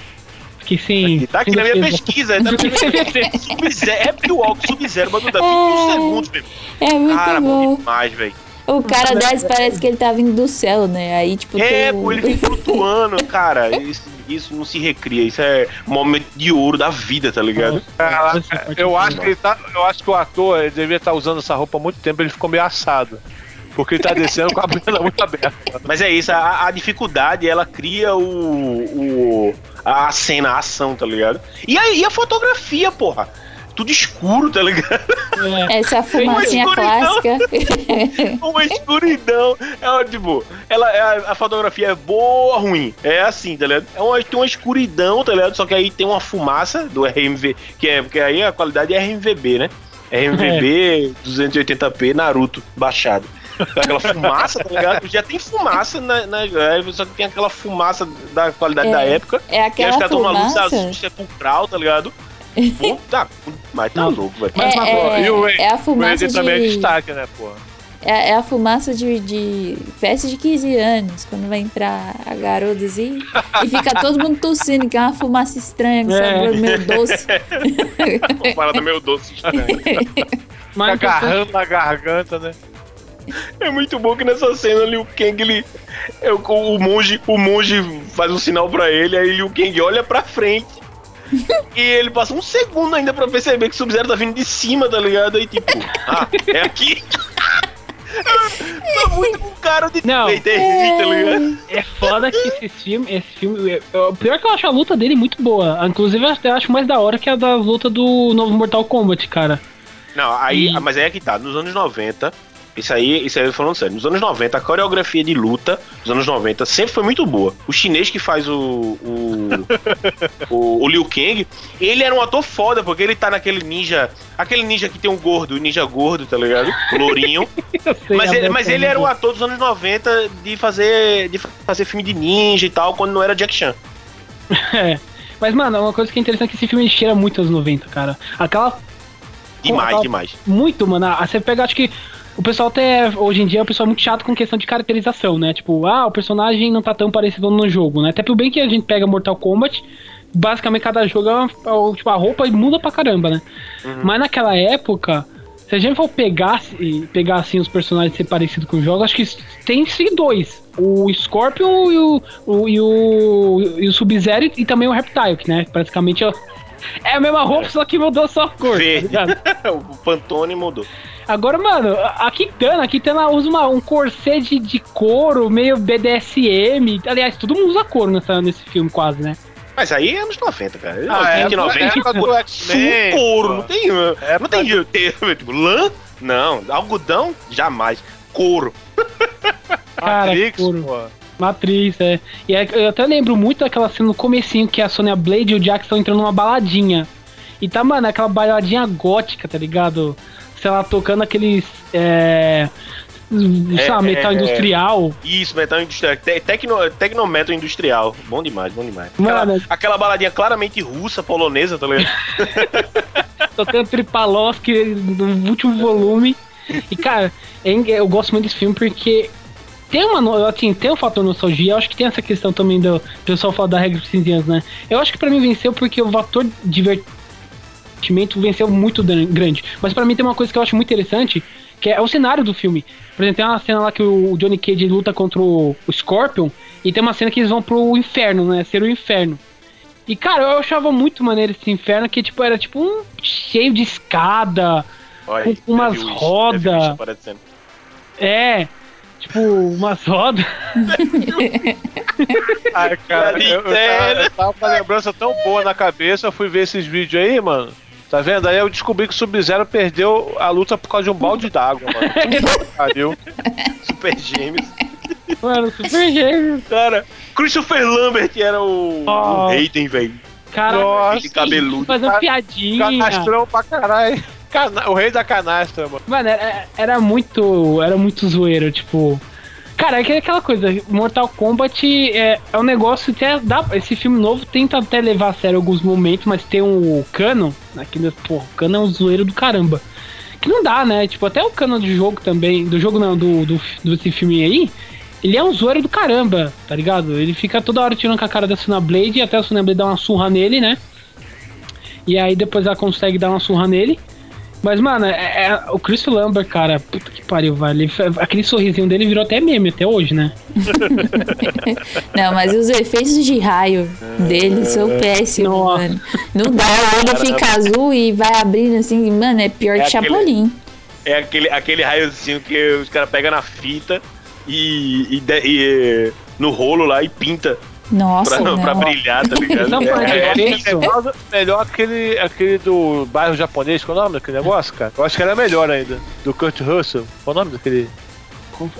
Fiquei sem. E tá aqui sem na minha pesquisa, tá na minha pesquisa. Sub-Zero, Epic Walk, Sub-Zero, bagulho da 21 segundos, meu. É muito Cara, bom demais, velho. O cara desce, parece que ele tá vindo do céu, né? Aí, tipo, É, pô, ele vem flutuando, cara. Isso, isso não se recria, isso é um momento de ouro da vida, tá ligado? Caraca, eu acho que ele tá, eu acho que o ator ele devia estar usando essa roupa há muito tempo, ele ficou meio assado. Porque ele tá descendo com a perna muito aberta. Mas é isso, a, a dificuldade, ela cria o, o- a cena, a ação, tá ligado? E a, e a fotografia, porra. Tudo escuro, tá ligado? É, Essa fumacinha escuridão. clássica. Uma escuridão. É tipo, ela, é a, a fotografia é boa ou ruim? É assim, tá ligado? É uma, tem uma escuridão, tá ligado? Só que aí tem uma fumaça do RMV, que é, porque aí a qualidade é RMVB, né? RMVB 280p Naruto baixado. Aquela fumaça, tá ligado? Já tem fumaça na, na só que tem aquela fumaça da qualidade É, da época. É E aí aquela os caras uma luz fumaça. azul sepulcral, tá ligado? Puta, mas tá louco, velho. Mas, mas, É, e o é, é a O fumaça Ed também é de. destaque, né, porra? É, é a fumaça de, de festa de 15 anos, quando vai entrar a garota assim, e fica todo mundo tossindo, que é uma fumaça estranha, com É. sabor meio doce. Uma parada meio doce mas agarrando na garganta, né? É muito bom que nessa cena Liu Kang, ele. é, o, o monge, o monge faz um sinal pra ele, aí Liu Kang olha pra frente. E ele passa um segundo ainda pra perceber que o Sub-Zero tá vindo de cima, tá ligado? Aí tipo, ah, é aqui. tá muito com cara de Não. é rir, tá ligado? É foda que esse filme, esse filme. é- O pior é que eu acho a luta dele muito boa. Inclusive, eu até acho mais da hora que a da luta do novo Mortal Kombat, cara. Não, aí, E- mas aí é que tá, nos anos 90, isso aí, isso aí eu tô falando sério, nos anos 90, a coreografia de luta dos anos 90 sempre foi muito boa. O chinês que faz o. O, o, o Liu Kang, ele era um ator foda, porque ele tá naquele ninja. Aquele ninja que tem um gordo, o ninja gordo, tá ligado? O Lourinho. Mas ele, boca mas é ele era um muito- ator dos anos 90 de fazer, de fazer filme de ninja e tal, quando não era Jack Chan. É. Mas, mano, uma coisa que é interessante é que esse filme cheira muito aos 90, cara. Aquela. Demais, Aquela- demais. Muito, mano. Ah, Você pega, acho que. O pessoal até, hoje em dia, é um pessoal muito chato com questão de caracterização, né? Tipo, ah, o personagem não tá tão parecido no jogo, né? Até pelo bem que a gente pega Mortal Kombat, basicamente cada jogo é uma, é, tipo, a roupa muda pra caramba, né? Mas naquela época, se a gente for pegar, pegar assim os personagens ser parecidos com os jogos, acho que tem sim dois. O Scorpion e o, o- e o, o Sub-Zero e também o Reptile, que né, praticamente é, a mesma roupa, só que mudou só a cor. tá o Pantone mudou. Agora, mano, a a Kitana, a Kitana usa uma, um corset de, de couro, meio BDSM. Aliás, todo mundo usa couro nessa, nesse filme, quase, né? Mas aí é anos 90, cara. Ah, é, 90, é época do X-Men, couro, não tem. Não tem termo, tipo, lã? Não. Algodão? Jamais. Couro. Cara, Matrix, couro. pô. Matriz, é. E é- eu até lembro muito daquela cena no comecinho que a Sonya Blade e o Jack estão entrando numa baladinha. E tá, mano, aquela baladinha gótica, tá ligado? Sei lá, tocando aqueles. É. É, metal é, industrial. Isso, metal industrial. Te, tecno, tecnometal industrial. Bom demais, bom demais. Mano. Aquela, aquela baladinha claramente russa, polonesa, tá ligado? tocando Tripaloski no último volume. E, cara, é eu gosto muito desse filme porque tem uma. Assim, tem um fator nostalgia. Eu acho que tem essa questão também do do pessoal falar da regra dos 15 anos, né? Eu acho que pra mim venceu porque o fator divertimento venceu muito grande. Mas pra mim tem uma coisa que eu acho muito interessante, que é o cenário do filme. Por exemplo, tem uma cena lá que o Johnny Cage luta contra o Scorpion, e tem uma cena que eles vão pro inferno, né? Ser o inferno. E, cara, eu achava muito maneiro esse inferno, que, tipo, era, tipo, um cheio de escada, Olha Com umas já viu isso, roda. já viu isso aparecendo. é, tipo, umas rodas. Ai, cara, eu, eu, tava, eu tava com uma lembrança tão boa na cabeça, eu fui ver esses vídeos aí, mano. Tá vendo? Aí eu descobri que o Sub-Zero perdeu a luta por causa de um balde d'água, mano. Pariu. Super Gêmeos. Mano, super gêmeo. Cara, Christopher Lambert era o, Oh. o Raiden, velho. Cara, Nossa, assim, cabeludo. Fazendo piadinha. Canastrão pra caralho. Cana- O rei da canastra, mano. Mano, era, era muito. Era muito zoeiro, tipo. Cara, é que- aquela coisa, Mortal Kombat é, é um negócio que é, dá, esse filme novo tenta até levar a sério alguns momentos, mas tem o Cano, aqui, pô, o Cano é um zoeiro do caramba. Que não dá, né? Tipo, até o Cano do jogo também, do jogo não, do, do, desse filme aí, ele é um zoeiro do caramba, tá ligado? Ele fica toda hora tirando com a cara da Suna Blade até a Suna Blade dá uma surra nele, né? E aí depois ela consegue dar uma surra nele. Mas, mano, é, é- o Chris Lambert, cara, puta que pariu, velho. Aquele sorrisinho dele virou até meme até hoje, né? Não, mas os efeitos de raio dele são péssimos, Nossa. mano. Não dá, o olho fica azul e vai abrindo assim, mano, é pior É que aquele- Chapolin. É aquele, aquele raiozinho que os caras pegam na fita e, e, de- e, no rolo lá e pinta Nossa, pra, pra brilhar, tá ligado? Não, É, é, ver. É melhor, melhor aquele, aquele do bairro japonês, qual é o nome daquele negócio, cara? Eu acho que era melhor ainda. Do Kurt Russell. Qual é o nome daquele?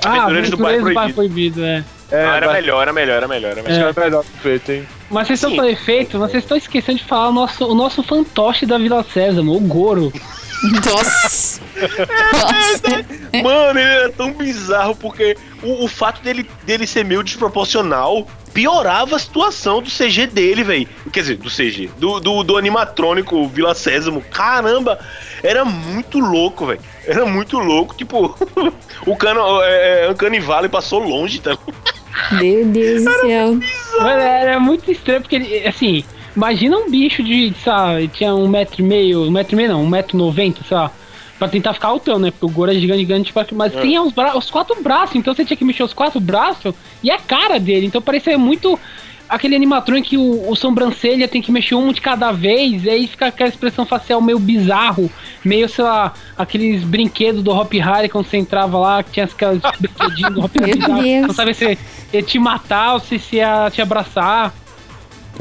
Ah, Aventureiros do Aventureiros Bairro Proibido, é. É, não, era bairro- melhor, era melhor, era melhor. Era Acho melhor. que era melhor feito, hein? Mas vocês estão Sim. falando efeito, mas vocês estão esquecendo de falar o nosso, o nosso fantoche da Vila Sésamo, o Goro. Nossa. Nossa. Mano, ele era tão bizarro porque o, o fato dele, dele ser meio desproporcional piorava a situação do CG dele, velho. Quer dizer, do CG, do, do, do animatrônico Vila Sésamo. Caramba, era muito louco, velho. Era muito louco. Tipo, o cano, é, é, Uncanny Valley passou longe, tá? Meu Deus do céu. Mano, era muito estranho, porque, ele, assim, imagina um bicho de, sabe, tinha um metro e meio, um metro e meio não, um metro e noventa, sei lá, pra tentar ficar altão, né? Porque o Goro é gigante, gigante, tipo, mas tinha os, bra os quatro braços, então você tinha que mexer os quatro braços e a cara dele, então parecia muito aquele animatrônico que o, o sobrancelha tem que mexer um de cada vez, e aí fica aquela expressão facial meio bizarro, meio, sei lá, aqueles brinquedos do Hop Harry quando você entrava lá, que tinha aqueles brinquedinhos do Hop Harry não sabia se ia te matar ou se, se ia te abraçar.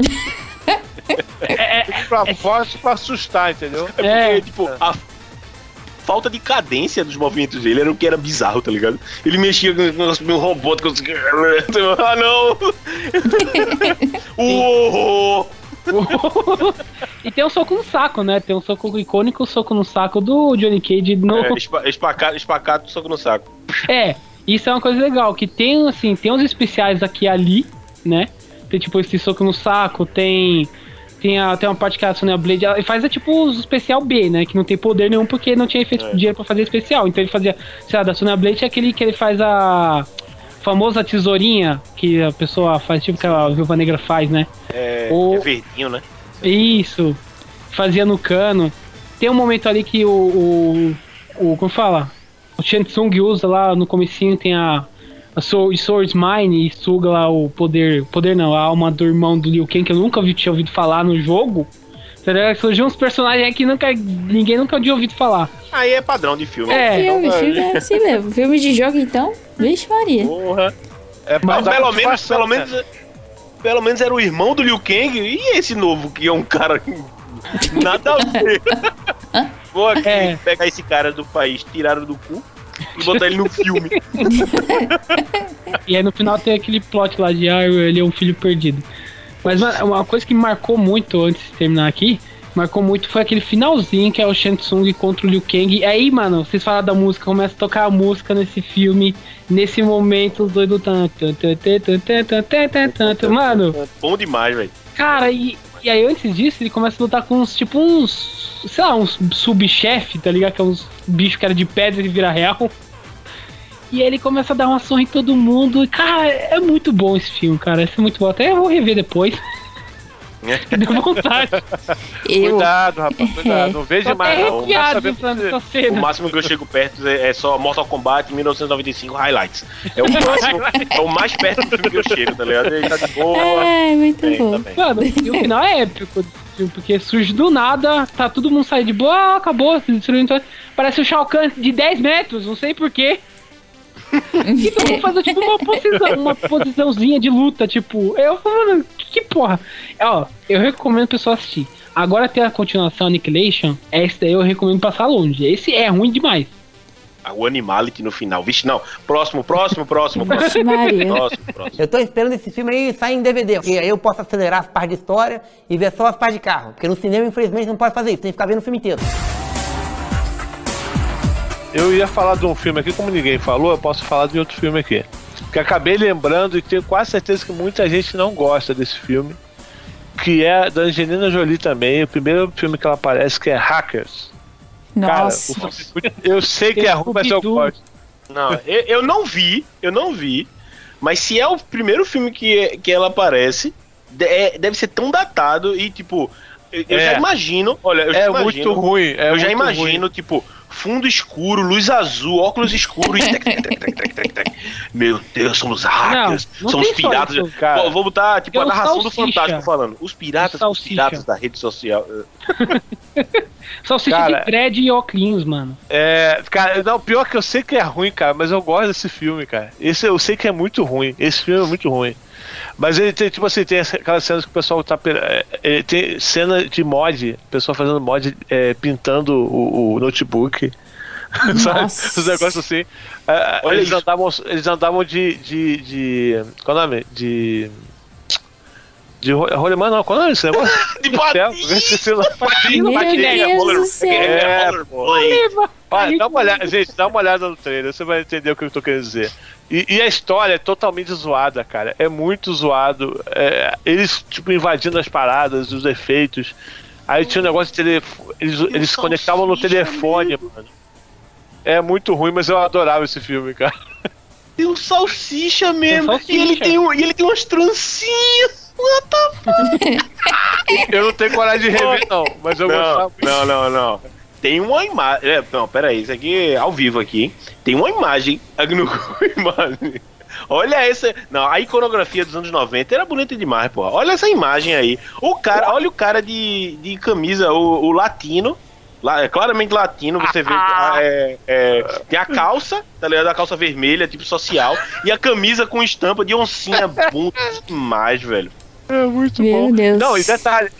é, é, Pra forte pra assustar, entendeu? É porque, É. tipo, a falta de cadência dos movimentos dele era o que era bizarro, tá ligado? Ele mexia com um robô, com... ah não! Uou! e tem um soco no saco, né? Tem um soco icônico, o soco no saco do Johnny Cage no. É, espa- espacado, espacado, soco no saco. É, isso é uma coisa legal, que tem, assim, tem uns especiais aqui e ali, né? Tem tipo esse soco no saco, tem. Tem, a, tem uma parte que a Sonya Blade ela faz é tipo os especial B, né? Que não tem poder nenhum porque não tinha feito É. dinheiro pra fazer especial. Então ele fazia, sei lá, da Sonya Blade é aquele que ele faz a. famosa tesourinha que a pessoa faz, tipo que a Viúva Negra faz, né? É, O- é verdinho, né? Isso. Fazia no cano. Tem um momento ali que o. o, o como fala? O Shansung usa lá no comecinho, tem a. A Sword, Swords Mine e suga lá o poder. Poder não, a alma do irmão do Liu Kang, que eu nunca vi, tinha ouvido falar no jogo. Tá ligado? Surgiu uns personagens aí que nunca, ninguém nunca tinha ouvido falar. Aí é padrão de filme. É. Filme, Então, filme é assim mesmo. Filme de jogo, então, vixe Maria. Porra. É pra Mas pelo menos, pelo né? menos, pelo menos era o irmão do Liu Kang e esse novo que é um cara nada a ver. Vou aqui É. pegar esse cara do país, tiraram do cu e botar ele no filme. e aí no final tem aquele plot lá de ah, ele é um filho perdido. Mas uma coisa que marcou muito antes de terminar aqui, marcou muito foi aquele finalzinho que é o Shansung contra o Liu Kang. E aí, mano, vocês falaram da música, começa a tocar a música nesse filme, nesse momento, os dois lutando. Mano. Bom demais, velho. Cara, e e aí antes disso ele começa a lutar com uns, tipo uns, sei lá, uns subchefe, tá ligado? Que é uns bichos que era de pedra e vira real. E aí ele começa a dar uma surra em todo mundo. E, cara, é muito bom esse filme, cara. Esse é muito bom. Até eu vou rever depois. Deu vontade. Eu, Cuidado, rapaz, cuidado. Não veja mais. não. O cena. máximo que eu chego perto é, é só Mortal Kombat 1995 Highlights. É o máximo, é o mais perto do filme que eu chego, tá ligado? Ele tá de boa. é, muito Bem, bom. tá. Mano, e o final é épico filme, porque surge do nada, tá todo mundo saindo de boa, ah, acabou, se destruindo. Parece o Shao Kahn de 10 metros, não sei porquê. Então vamos fazer tipo uma posição, uma posiçãozinha de luta, tipo, eu mano, que, que porra. É, Ó, eu recomendo o pessoal assistir. Agora tem a continuação Annihilation, esse daí eu recomendo passar longe. Esse é ruim demais. Ah, O Animality no final. Vixe, não. Próximo, próximo, próximo, próximo. Maria. Próximo, próximo. Eu tô esperando esse filme aí sair em DVD, porque aí eu posso acelerar as partes de história e ver só as partes de carro. Porque no cinema, infelizmente, não pode fazer isso, tem que ficar vendo o filme inteiro. Eu ia falar de um filme aqui, como ninguém falou, eu posso falar de outro filme aqui. Que acabei lembrando e tenho quase certeza que muita gente não gosta desse filme. Que é da Angelina Jolie também, o primeiro filme que ela aparece, que é Hackers. Cara, Nossa. o filme- eu sei que é ruim, mas eu gosto. Não, eu, eu não vi, eu não vi. Mas se é o primeiro filme que, que ela aparece, de- é- deve ser tão datado e, tipo, eu, eu É. já imagino. Olha, eu já É imagino, muito ruim. É eu já muito imagino, tipo, fundo escuro, luz azul, óculos escuros. tec, tec, tec, tec, tec, tec, tec. Meu Deus, são os hackers, Não, não são os piratas. isso. Pô, vou botar, tipo, Tem a narração do Salsicha. Fantástico falando. Os piratas, os piratas da rede social. Salsicha Cara, de thread e óculos, mano. É, cara, não, pior que eu sei que é ruim, cara, mas eu gosto desse filme, cara. Esse eu sei que é muito ruim. Esse filme é muito ruim. Mas ele tem, tipo assim, tem aquelas cenas que o pessoal tá. é, é, tem cena de mod, o pessoal fazendo mod é, pintando o, o notebook. Sabe? Os negócios assim. É, Olha eles, isso. andavam, eles andavam de. de, de qual é o nome? De. De ro- rolemã, não. Qual é o nome desse negócio? De lá. Meu Deus do céu. É, rollerblade. Olha, dá uma olhada, gente, dá uma olhada no trailer, você vai entender o que eu tô querendo dizer. E, e a história é totalmente zoada, cara. É muito zoado. É, eles, tipo, invadindo as paradas, os efeitos. Aí tinha um negócio de telefone. Eles, eles se conectavam no telefone, mano. É muito ruim, mas eu adorava esse filme, cara. Tem um salsicha mesmo. salsicha. E, ele tem um, e ele tem umas trancinhas. What the Eu não tenho coragem de rever, não, mas eu Não, gostava não, não, não. Tem uma imagem. É, não, pera aí, isso aqui é ao vivo aqui. Tem uma imagem no imagem. Olha essa. Não, a iconografia dos anos 90 era bonita demais, pô. Olha essa imagem aí. O cara, olha o cara de, de camisa, o, o latino. Lá, é claramente latino, você vê. ah, é, é, tem a calça, tá ligado? A calça vermelha, tipo social. E a camisa com estampa de oncinha bonita demais, velho. É muito Meu bom. Deus. Não, e detalhe.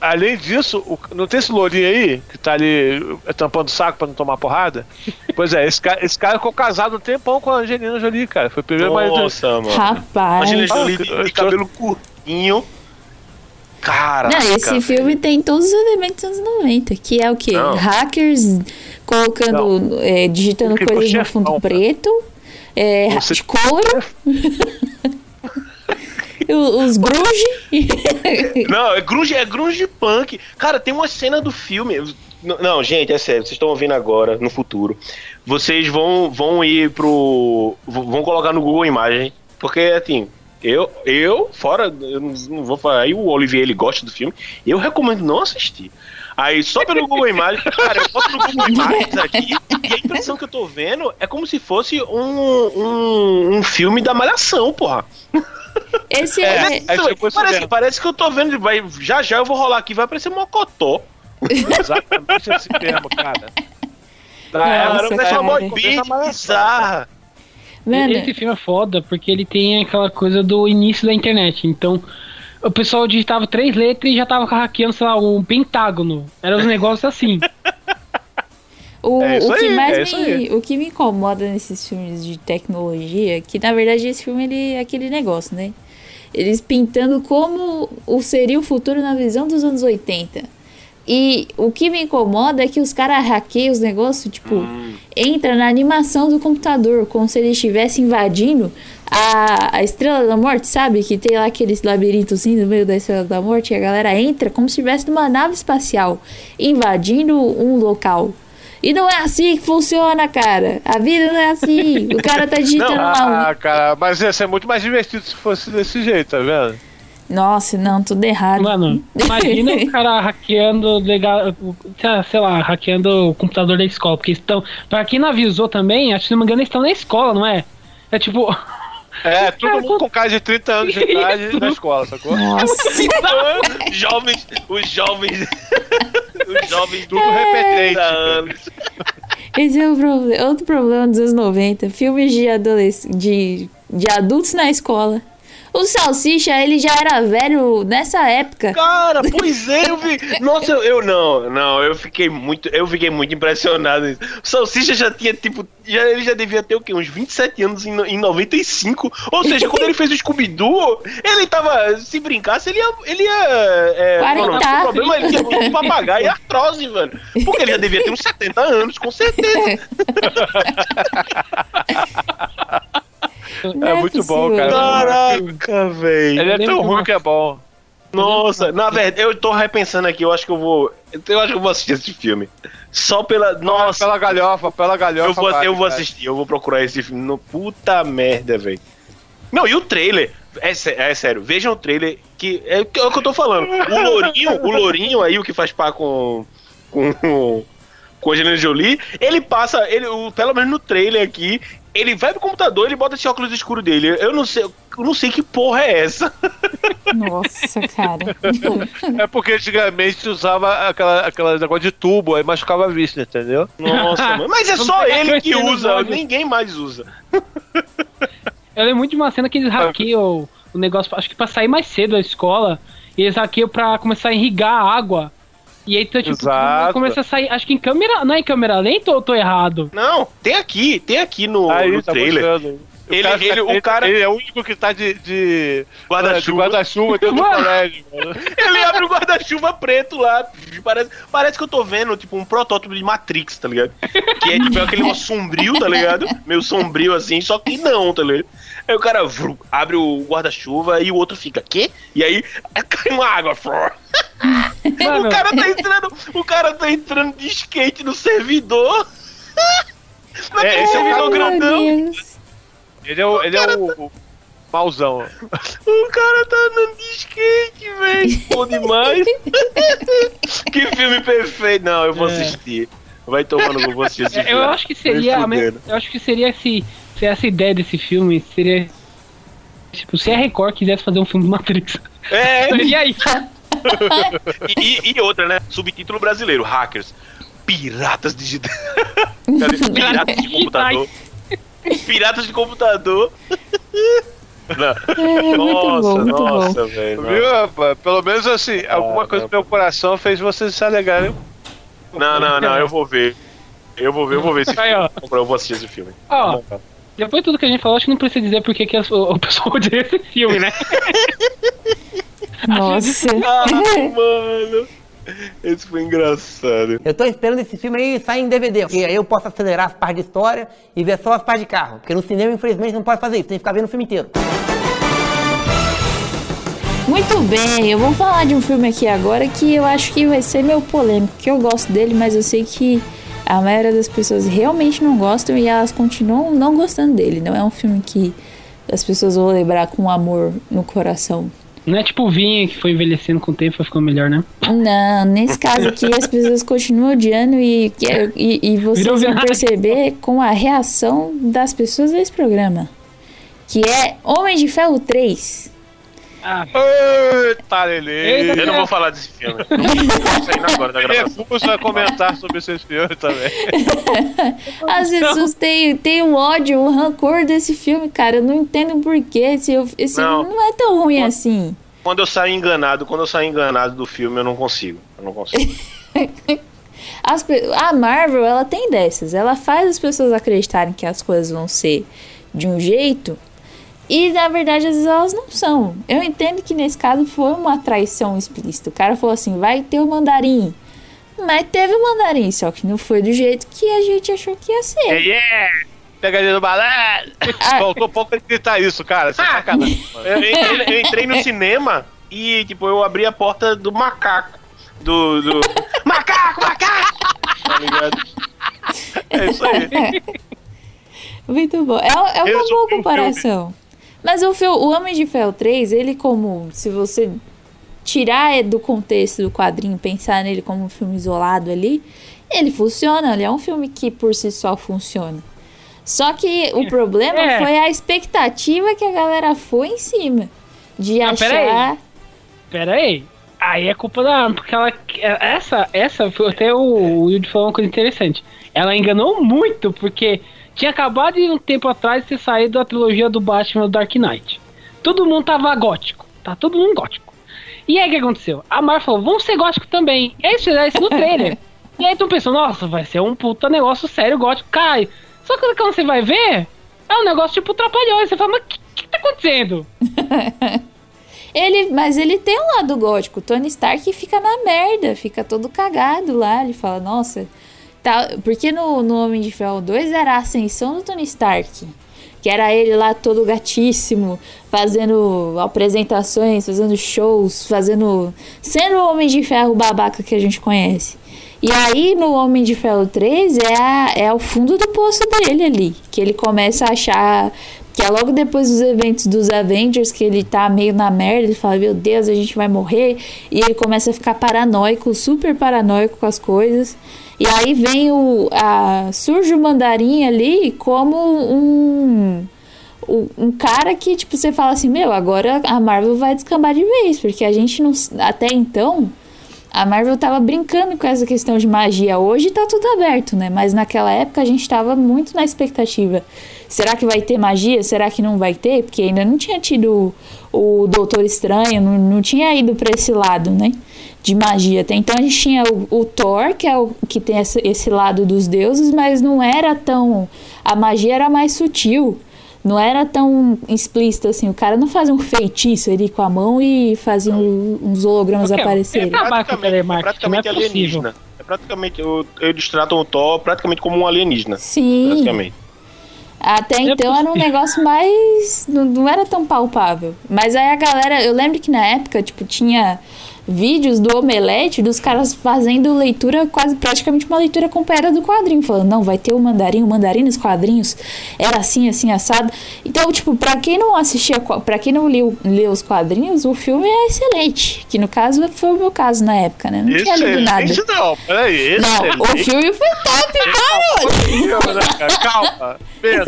Além disso, o- não tem esse lourinho aí que tá ali eh, tampando o saco pra não tomar porrada? Pois é, esse cara, esse cara ficou casado um tempão com a Angelina Jolie, cara. Foi o primeiro marido. Nossa, mano. Rapaz. Angelina Jolie Ah, de, cabelo curtinho. Caraca. Não, esse velho. filme tem todos os elementos dos anos 90, que é o quê? Não. Hackers colocando, é, digitando coisas no fundo cara. preto, é, de couro, os grunge. Não, é grunge, é grunge punk. Cara, tem uma cena do filme. Não, gente, é sério, vocês estão ouvindo agora, no futuro. Vocês vão, vão ir pro. vão colocar no Google Imagem. Porque, assim, eu, eu fora, eu não, vou falar. Aí o Olivier ele gosta do filme. Eu recomendo não assistir. Aí só pelo Google Imagens, cara, eu boto no Google Imagens aqui e a impressão que eu tô vendo é como se fosse um, um, um filme da Malhação, porra. Esse É, é. é tipo parece, mesmo. parece que eu tô vendo, vai, já já eu vou rolar aqui, vai aparecer Mocotó. Exatamente esse termo, cara. Da Nossa, Cara, cara. boy band bizarra. Mano, Esse filme é foda porque ele tem aquela coisa do início da internet. Então, o pessoal digitava três letras e já tava hackeando, sei lá, um pentágono. Era uns negócios assim. O, É o, que aí, mais é me, o que me incomoda nesses filmes de tecnologia, que na verdade esse filme ele é aquele negócio, né? Eles pintando como o seria o futuro na visão dos anos 80. E o que me incomoda é que os caras hackeiam os negócios, tipo, Hum. entra na animação do computador, como se ele estivesse invadindo a, a Estrela da Morte, sabe? Que tem lá aqueles labirintos assim no meio da Estrela da Morte e a galera entra como se estivesse numa nave espacial, invadindo um local. E não é assim que funciona, cara. A vida não é assim. O cara tá digitando lá Ah, cara, mas ia ser muito mais divertido se fosse desse jeito, tá vendo? Nossa, não, tudo errado. Mano, imagina o cara hackeando legal, sei lá, hackeando o computador da escola. Porque estão. Pra quem não avisou também, acho que se não me engano, eles estão na escola, não é? É tipo. É, todo mundo com cara de 30 anos de idade na escola, sacou? Nossa. jovens, os jovens. os jovens Tudo repetente. anos. Esse é o proble- outro problema dos anos 90. Filmes de, adolesc de, de adultos na escola. O Salsicha, ele já era velho nessa época. Cara, pois é, eu vi. Nossa, eu, eu não, não, eu fiquei muito, eu fiquei muito impressionado. O Salsicha já tinha, tipo, já, ele já devia ter o quê? Uns 27 anos em, em 95. Ou seja, quando ele fez o Scooby-Doo, ele tava, se brincasse, ele ia. Ele ia é, Quarentar. o problema ele tinha um papagaio e artrose, velho. Porque ele já devia ter uns 70 anos, com certeza. Não É muito bom, possível. cara. Caraca, velho. Ele é tão de ruim que é bom. Nossa, na verdade, eu tô repensando aqui, eu acho que eu vou. Eu acho que eu vou assistir esse filme. Só pela. Nossa, Pela galhofa, pela galhofa. eu vou, bate, eu vou assistir, eu vou procurar esse filme. No, puta merda, velho. Não, e o trailer? É, é sério, vejam o trailer, que é, o que é o que eu tô falando. O Lourinho, o Lourinho aí, o que faz par com. com. com a Angelina Jolie, ele passa, ele, o- pelo menos no trailer aqui, ele vai pro computador, ele bota esse óculos escuro dele. Eu não sei, eu não sei que porra é essa. Nossa, cara. É porque antigamente usava aquela, aquela negócio de tubo, aí machucava a vista, entendeu? Nossa, mano. Mas é Vamos só ele que usa, ninguém mais usa. Eu lembro muito de uma cena que eles hackeiam o negócio, acho que pra sair mais cedo da escola, e eles hackeiam pra começar a irrigar a água. E aí, então, tipo, Exato. começa a sair. Acho que em câmera. Não é em câmera lenta ou eu tô errado? Não, tem aqui, tem aqui no, Aí no tá trailer. mostrando. O Ele- cara, ele- o cara- ele é o único que tá de, de Guarda-chuva. de guarda-chuva dentro do colégio. mano. Ele abre o guarda-chuva preto lá. Parece, parece que eu tô vendo, tipo, um protótipo de Matrix, tá ligado? Que é tipo aquele negócio sombrio, tá ligado? Meio sombrio assim, só que não, tá ligado? Aí o cara vru, abre o guarda-chuva e o outro fica, quê? E aí cai uma água. Mano, O cara tá entrando, o cara tá entrando de skate no servidor. Naquele É, esse é o servidor Meu grandão. Ele é o, ele é o, o mauzão. O cara tá andando de skate, velho. Bom demais. que filme perfeito. Não, eu vou É. assistir. Vai tomando, eu vou assistir esse É, filme. eu acho que seria. me-. Eu acho que seria se, se essa ideia desse filme seria. Tipo, se a Record quisesse fazer um filme do Matrix. É, Seria isso. e, e- e outra, né? Subtítulo brasileiro: Hackers. Piratas digitais. Piratas de computador. Piratas de computador. Não. É, muito Nossa, bom, muito bom. nossa, velho. Viu, rapaz? Pelo menos assim, alguma coisa não. no meu coração fez vocês se alegrarem. Não, não, não, eu vou ver. Eu vou ver, eu vou ver esse Aí, filme. ó. Eu vou assistir esse filme. Ó, depois de tudo que a gente falou, acho que não precisa dizer porque que as- o, pessoal odeia esse filme, né? Nossa. Ah, mano. Esse foi engraçado. Eu tô esperando esse filme aí sair em DVD, porque aí eu posso acelerar as partes de história e ver só as partes de carro. Porque no cinema, infelizmente, não pode fazer isso, tem que ficar vendo o filme inteiro. Muito bem, eu vou falar de um filme aqui agora que eu acho que vai ser meio polêmico, que eu gosto dele, mas eu sei que a maioria das pessoas realmente não gostam e elas continuam não gostando dele. Não é um filme que as pessoas vão lembrar com amor no coração. Não é tipo o vinho que foi envelhecendo com o tempo e ficou melhor, né? Não, nesse caso aqui as pessoas continuam odiando e, e, e vocês Virou vão perceber com a reação das pessoas desse programa. Que é Homem de Ferro 3. Ah, Eita, Lele. Eu não vou falar desse filme. Eu Tô saindo agora da Me gravação. recuso a comentar sobre esse filme também. As pessoas têm, têm um ódio, um rancor desse filme, cara. Eu não entendo porquê. Esse, esse Não. filme não é tão ruim assim. Quando eu saio enganado, quando eu saio enganado do filme, eu não consigo. Eu não consigo. As a Marvel, ela tem dessas. Ela faz as pessoas acreditarem que as coisas vão ser de um jeito e, na verdade, às vezes elas não são. Eu entendo que nesse caso foi uma traição explícita. O cara falou assim: vai ter o mandarim. Mas teve o mandarim, só que não foi do jeito que a gente achou que ia ser. yeah! Pegadinha do balé! Ah. Faltou pouco ele gritar isso, cara. Você é sacanagem. mano. Eu, entrei, eu entrei no cinema e, tipo, eu abri a porta do macaco. Do. do... macaco, macaco! Tá ligado? É isso aí. Muito bom. É, é uma Resumi boa comparação. Mas o, o Homem de Ferro 3, ele como, se você tirar do contexto do quadrinho, pensar nele como um filme isolado ali, ele funciona, ele é um filme que por si só funciona. Só que o problema É. foi a expectativa que a galera foi em cima. De peraí. achar. pera aí. Aí é culpa da arma, porque ela. Essa, essa foi até o, o Wilde falou uma coisa interessante. Ela enganou muito, porque tinha acabado de um tempo atrás ter saído a trilogia do Batman do Dark Knight. Todo mundo tava gótico. Tá todo mundo gótico. E aí o que aconteceu? A Marvel falou, vamos ser gótico também. E aí eles fizeram isso no trailer. e aí tu pensou, nossa, vai ser um puta negócio sério gótico, cai. Só que quando você vai ver, é um negócio tipo trapalhões. Você fala, mas o que, que tá acontecendo? Ele, mas ele tem um lado gótico. O Tony Stark fica na merda, fica todo cagado lá. Ele fala, nossa. Tá, porque no, no Homem de Ferro 2 era a ascensão do Tony Stark. Que era ele lá todo gatíssimo, fazendo apresentações, fazendo shows, fazendo. sendo o Homem de Ferro babaca que a gente conhece. E aí no Homem de Ferro 3 é, a, é o fundo do poço dele ali. Que ele começa a achar. Que é logo depois dos eventos dos Avengers, que ele tá meio na merda, ele fala, meu Deus, a gente vai morrer. E ele começa a ficar paranoico, super paranoico com as coisas. E aí vem o. A, surge o mandarim ali como um. Um cara que, tipo, você fala assim, meu, agora a Marvel vai descambar de vez, porque a gente não. Até então, a Marvel tava brincando com essa questão de magia. Hoje tá tudo aberto, né? Mas naquela época a gente tava muito na expectativa. Será que vai ter magia? Será que não vai ter? Porque ainda não tinha tido o, Doutor Estranho, não, não tinha ido pra esse lado, né? De magia. Até então a gente tinha o, o Thor, que é o que tem esse, esse lado dos deuses, mas não era tão. A magia era mais sutil. Não era tão explícita assim. O cara não fazia um feitiço ali com a mão e fazia um- uns hologramas Ok, aparecerem. é Praticamente, é praticamente é alienígena. É praticamente. eu- Eles tratam o Thor praticamente como um alienígena. Sim. Praticamente. Até É então era um negócio mais. Não, não era tão palpável. Mas aí a galera. Eu lembro que na época, tipo, tinha vídeos do Omelete dos caras fazendo leitura, quase praticamente uma leitura completa do quadrinho. Falando, não, vai ter o mandarim, o mandarim nos quadrinhos era assim, assim, assado. Então, tipo, pra quem não assistia, pra quem não leu, leu os quadrinhos, o filme é excelente. Que no caso foi o meu caso na época, né? Não tinha lido nada. Excelente não, peraí, Não, o excelente. filme foi top, cara! Calma, Pedro.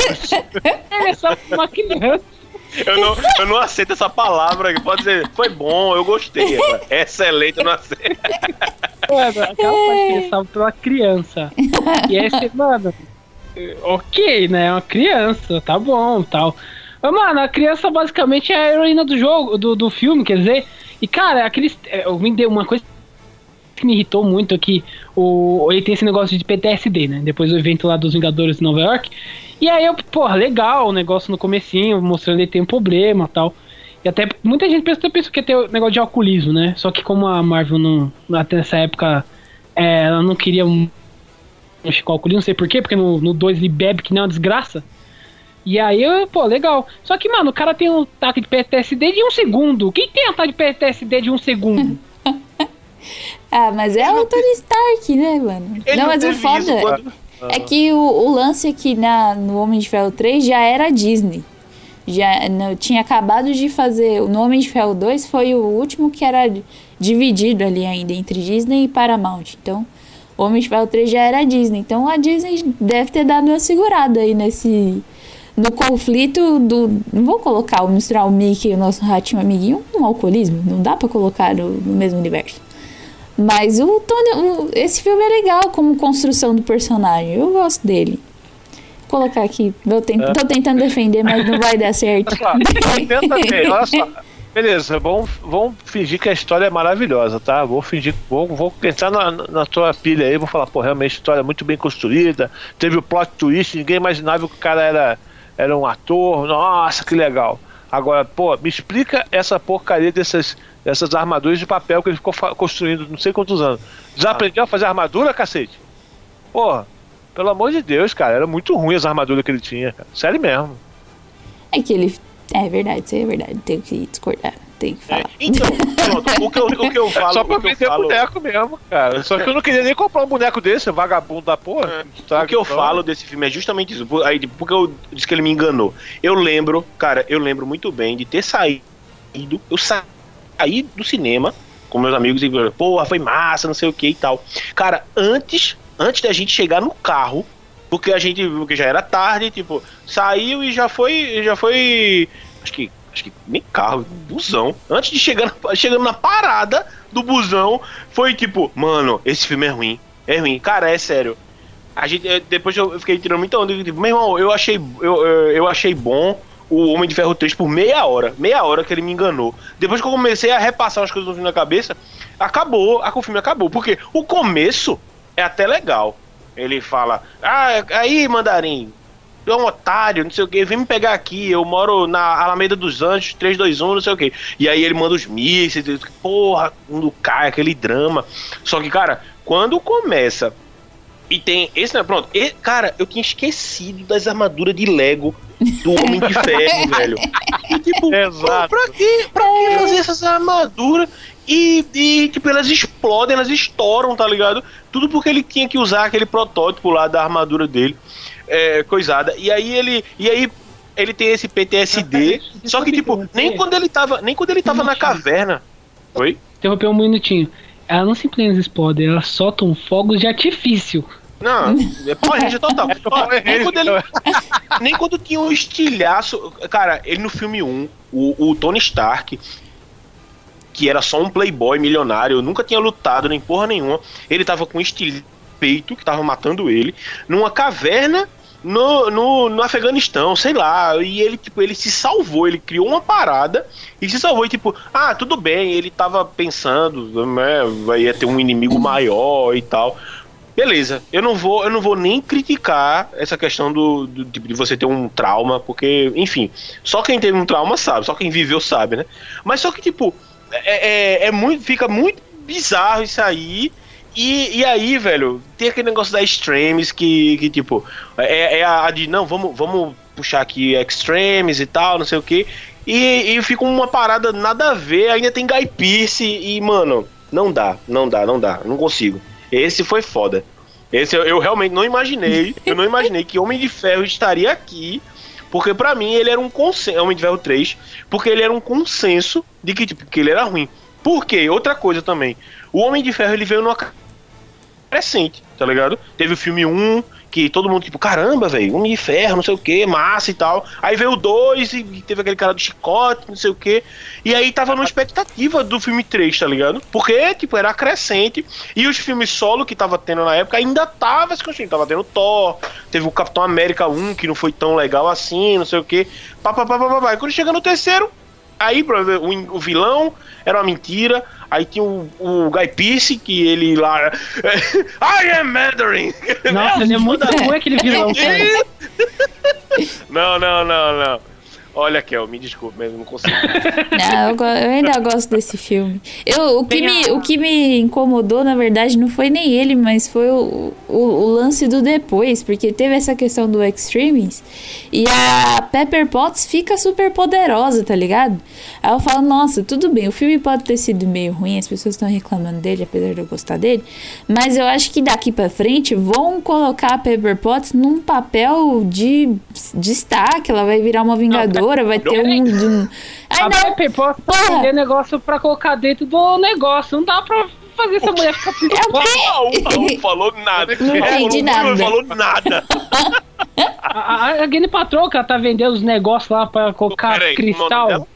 Ele é só uma criança. Eu não, eu não aceito essa palavra. Pode dizer, foi bom, eu gostei. agora. Excelente, eu não aceito. Mano, aquela parte que ele salva pela criança. E aí você, mano, eh, ok, né? É uma criança, tá bom tal. Mas, mano, a criança basicamente é a heroína do jogo, do, do filme, quer dizer. E, cara, aqueles. eh, Eu me deu uma coisa que me irritou muito é que o, ele tem esse negócio de PTSD, né? Depois do evento lá dos Vingadores de Nova York. E aí eu, porra, legal o negócio no comecinho, mostrando ele tem um problema tal. E até muita gente pensa, pensa que ia ter o negócio de alcoolismo, né? Só que como a Marvel não, até nessa época, é, ela não queria com alcoolismo, não sei porquê, porque no 2 ele bebe que nem uma desgraça. E aí, eu, pô, legal. Só que, mano, o cara tem um ataque de PTSD de um segundo. Quem tem ataque de PTSD de um segundo? Ah, mas é o Tony Stark, né, mano? Ele não, mas o foda quando- é que o, o lance aqui na, no Homem de Ferro 3 já era Disney. Já não, tinha acabado de fazer. No Homem de Ferro 2 foi o último que era dividido ali ainda entre Disney e Paramount. Então, o Homem de Ferro 3 já era Disney. Então a Disney deve ter dado uma segurada aí nesse. No conflito do. Não vou colocar, misturar o Mickey e o nosso ratinho amiguinho um alcoolismo. Não dá pra colocar no, no mesmo universo. Mas o Tony, esse filme é legal como construção do personagem. Eu gosto dele. Vou colocar aqui. Eu ten- tô tentando defender, mas não vai dar certo. Olha só, tenta ver, olha só. Beleza, vamos, vamos fingir que a história é maravilhosa, tá? Vou fingir, vou, vou entrar na, na tua pilha aí, vou falar, pô, realmente a história é muito bem construída, teve o plot twist, ninguém imaginava que o cara era, era um ator, nossa, que legal. Agora, pô, me explica essa porcaria dessas, dessas armaduras de papel que ele ficou construindo não sei quantos anos. Já aprendeu a fazer armadura, cacete? Porra, pelo amor de Deus, cara, era muito ruim as armaduras que ele tinha, cara. Sério mesmo. É que ele. É verdade, isso aí é verdade. Tenho que discordar. Tenho que É, falar. então, pronto, o que eu, o que eu falo. Só pra vender falo, boneco mesmo, cara. Só que eu não queria nem comprar um boneco desse, vagabundo da porra. Tá, O que eu então- falo desse filme é justamente isso. Aí, porque eu disse que ele me enganou. Eu lembro, cara, eu lembro muito bem de ter saído. Eu saí do cinema com meus amigos e porra, foi massa, não sei o que e tal. Cara, antes, antes da gente chegar no carro, porque a gente, porque já era tarde, tipo, saiu e já foi, já foi, acho que, acho que nem carro, busão. Antes de chegar, na- chegando na parada do busão, foi tipo, mano, esse filme é ruim, é ruim, cara, é sério. A gente, eh, depois eu fiquei tirando muita onda, tipo, meu irmão, eu achei, eu, eu achei bom o Homem de Ferro 3 por meia hora, meia hora que ele me enganou. Depois que eu comecei a repassar as coisas do filme na cabeça, acabou, a, o filme acabou, porque o começo é até legal. Ele fala, ah, aí, mandarim, é um otário, não sei o que, vem me pegar aqui, eu moro na Alameda dos Anjos, 321, não sei o que. E aí ele manda os mísseis, porra, mundo cai, aquele drama. Só que, cara, quando começa e tem esse, né, pronto, e, cara, eu tinha esquecido das armaduras de Lego do Homem de Ferro, velho. E tipo, Exato. pra que, pra que fazer essas armaduras? E, e, tipo, elas explodem, elas estouram, tá ligado? Tudo porque ele tinha que usar aquele protótipo lá da armadura dele, é, coisada. E aí ele. E aí ele tem esse PTSD. Só que, tipo, nem quando ele tava. Nem quando ele tava na caverna. Oi? Interrompeu um minutinho. Ela não simplesmente explode, elas soltam fogos de artifício. Não, é Power Ranger total. Ó, nem, quando ele, nem quando tinha um estilhaço. Cara, ele no filme 1, o, o Tony Stark, que era só um playboy milionário, nunca tinha lutado nem porra nenhuma. Ele tava com um estilho peito que tava matando ele, numa caverna no, no, no Afeganistão, sei lá. E ele, tipo, ele se salvou, ele criou uma parada e se salvou. E, tipo, ah, tudo bem, ele tava pensando, né, vai ia ter um inimigo maior e tal. Beleza, eu não vou, eu não vou nem criticar essa questão do, do tipo de você ter um trauma, porque, enfim, só quem teve um trauma sabe, só quem viveu sabe, né? Mas só que, tipo, é, é, é muito, fica muito bizarro isso aí. E, e aí, velho, tem aquele negócio da Extremes que, que tipo, é, é a de não, vamos, vamos puxar aqui Extremes e tal, não sei o que. E, e fica uma parada nada a ver, ainda tem Guy Pearce e, mano, não dá, não dá, não dá, não consigo. Esse foi foda. Esse eu, eu realmente não imaginei, eu não imaginei que Homem de Ferro estaria aqui, porque pra mim ele era um consenso, Homem de Ferro 3, porque ele era um consenso de que, tipo, que ele era ruim. Por quê? Outra coisa também. O Homem de Ferro ele veio numa crescente, tá ligado? Teve o filme 1, que todo mundo, tipo, caramba, velho, Homem de Ferro, não sei o que, massa e tal. Aí veio o 2 e teve aquele cara do chicote, não sei o que. E aí tava numa expectativa do filme 3, tá ligado? Porque, tipo, era crescente. E os filmes solo que tava tendo na época ainda tava se construindo. Tava tendo Thor, teve o Capitão América 1, que não foi tão legal assim, não sei o que. Pá, pá, pá, pá, pá, pá. E quando chega no terceiro, Aí, o, o vilão era uma mentira. Aí tinha o, o Guy Pearce, que ele lá. I am Mandarin! Nossa, ele é muito ruim aquele vilão. Não, não, não, não. Olha, Kel, me desculpe, mas eu não consigo. Não, eu, eu ainda gosto desse filme. Eu, o, que me, a- o que me incomodou, na verdade, não foi nem ele, mas foi o, o, o lance do depois, porque teve essa questão do Extremes e a Pepper Potts fica super poderosa, tá ligado? Aí eu falo, nossa, tudo bem, o filme pode ter sido meio ruim, as pessoas estão reclamando dele, apesar de eu gostar dele, mas eu acho que daqui pra frente vão colocar a Pepper Potts num papel de destaque, ela vai virar uma vingadora, vai ter um... um... Ai, a não, Porra. vender negócio pra colocar dentro do negócio. Não dá pra fazer essa mulher ficar pistola. Raul, Raul falou nada. Não entendi Raul nada. Não falou nada. A, a, a Patrol, que ela tá vendendo os negócios lá pra colocar Peraí, como é o nome cristal. dela?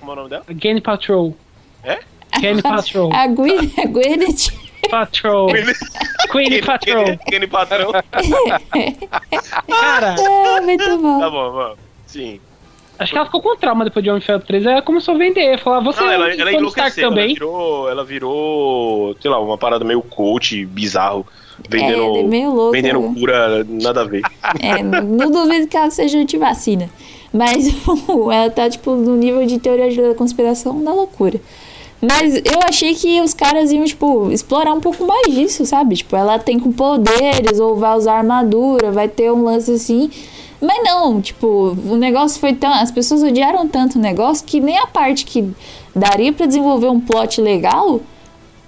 Como é o nome dela? A Gene Patrol. É? Gene Patrol. A a Gwyneth. Patrol. Queen Patrol. Kenny Patrão. Cara, É, muito bom. Tá bom, vamos. Sim. Acho que ela ficou com trauma depois de Homem de Ferro 3. Aí ela começou a vender. Falar, você Não, é ela, um ela enlouqueceu. Ela também. virou, ela virou, sei lá, uma parada meio coach, bizarro. Vendendo, É, meio louca, vendendo né? cura, nada a ver. É, não duvido que ela seja antivacina. Mas ela tá, tipo, no nível de teoria da conspiração da loucura. Mas eu achei que os caras iam, tipo, explorar um pouco mais disso, sabe? Tipo, ela tem com poderes, ou vai usar armadura, vai ter um lance assim. Mas não, tipo, o negócio foi tão. As pessoas odiaram tanto o negócio que nem a parte que daria pra desenvolver um plot legal,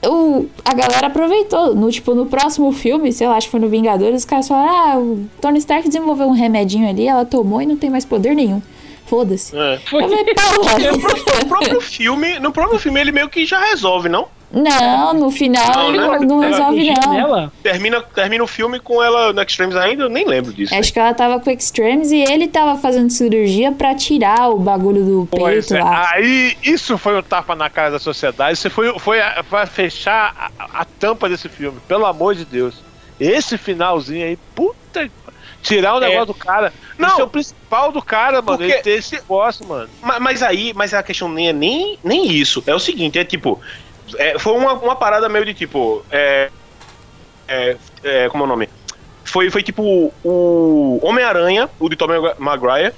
o, a galera aproveitou. No, tipo, no próximo filme, sei lá, acho que foi no Vingadores, os caras falaram: ah, o Tony Stark desenvolveu um remedinho ali, ela tomou e não tem mais poder nenhum. Foda-se. É. Foi. Eu falei. No próprio filme, no próprio filme ele meio que já resolve, não? Não, no final Não, ele né? não, resolve, não. Termina, termina o filme com ela no Extremes ainda, eu nem lembro disso. Acho que ela tava com Extremes e ele tava fazendo cirurgia pra tirar o bagulho do Pois peito é, lá. aí isso foi um tapa na cara da sociedade. Isso foi, foi, a- foi a fechar a, a tampa desse filme, pelo amor de Deus. Esse finalzinho aí, puta. Tirar o É. negócio do cara. Não. Isso é o principal do cara, mano. Porque- Ele ter esse negócio, mano. Ma- Mas, aí, mas a questão nem é nem, nem isso. É o seguinte, é tipo. É, foi uma, uma parada meio de tipo. É, é, é, como é o nome? Foi, foi tipo o Homem-Aranha, o de Tobey Maguire.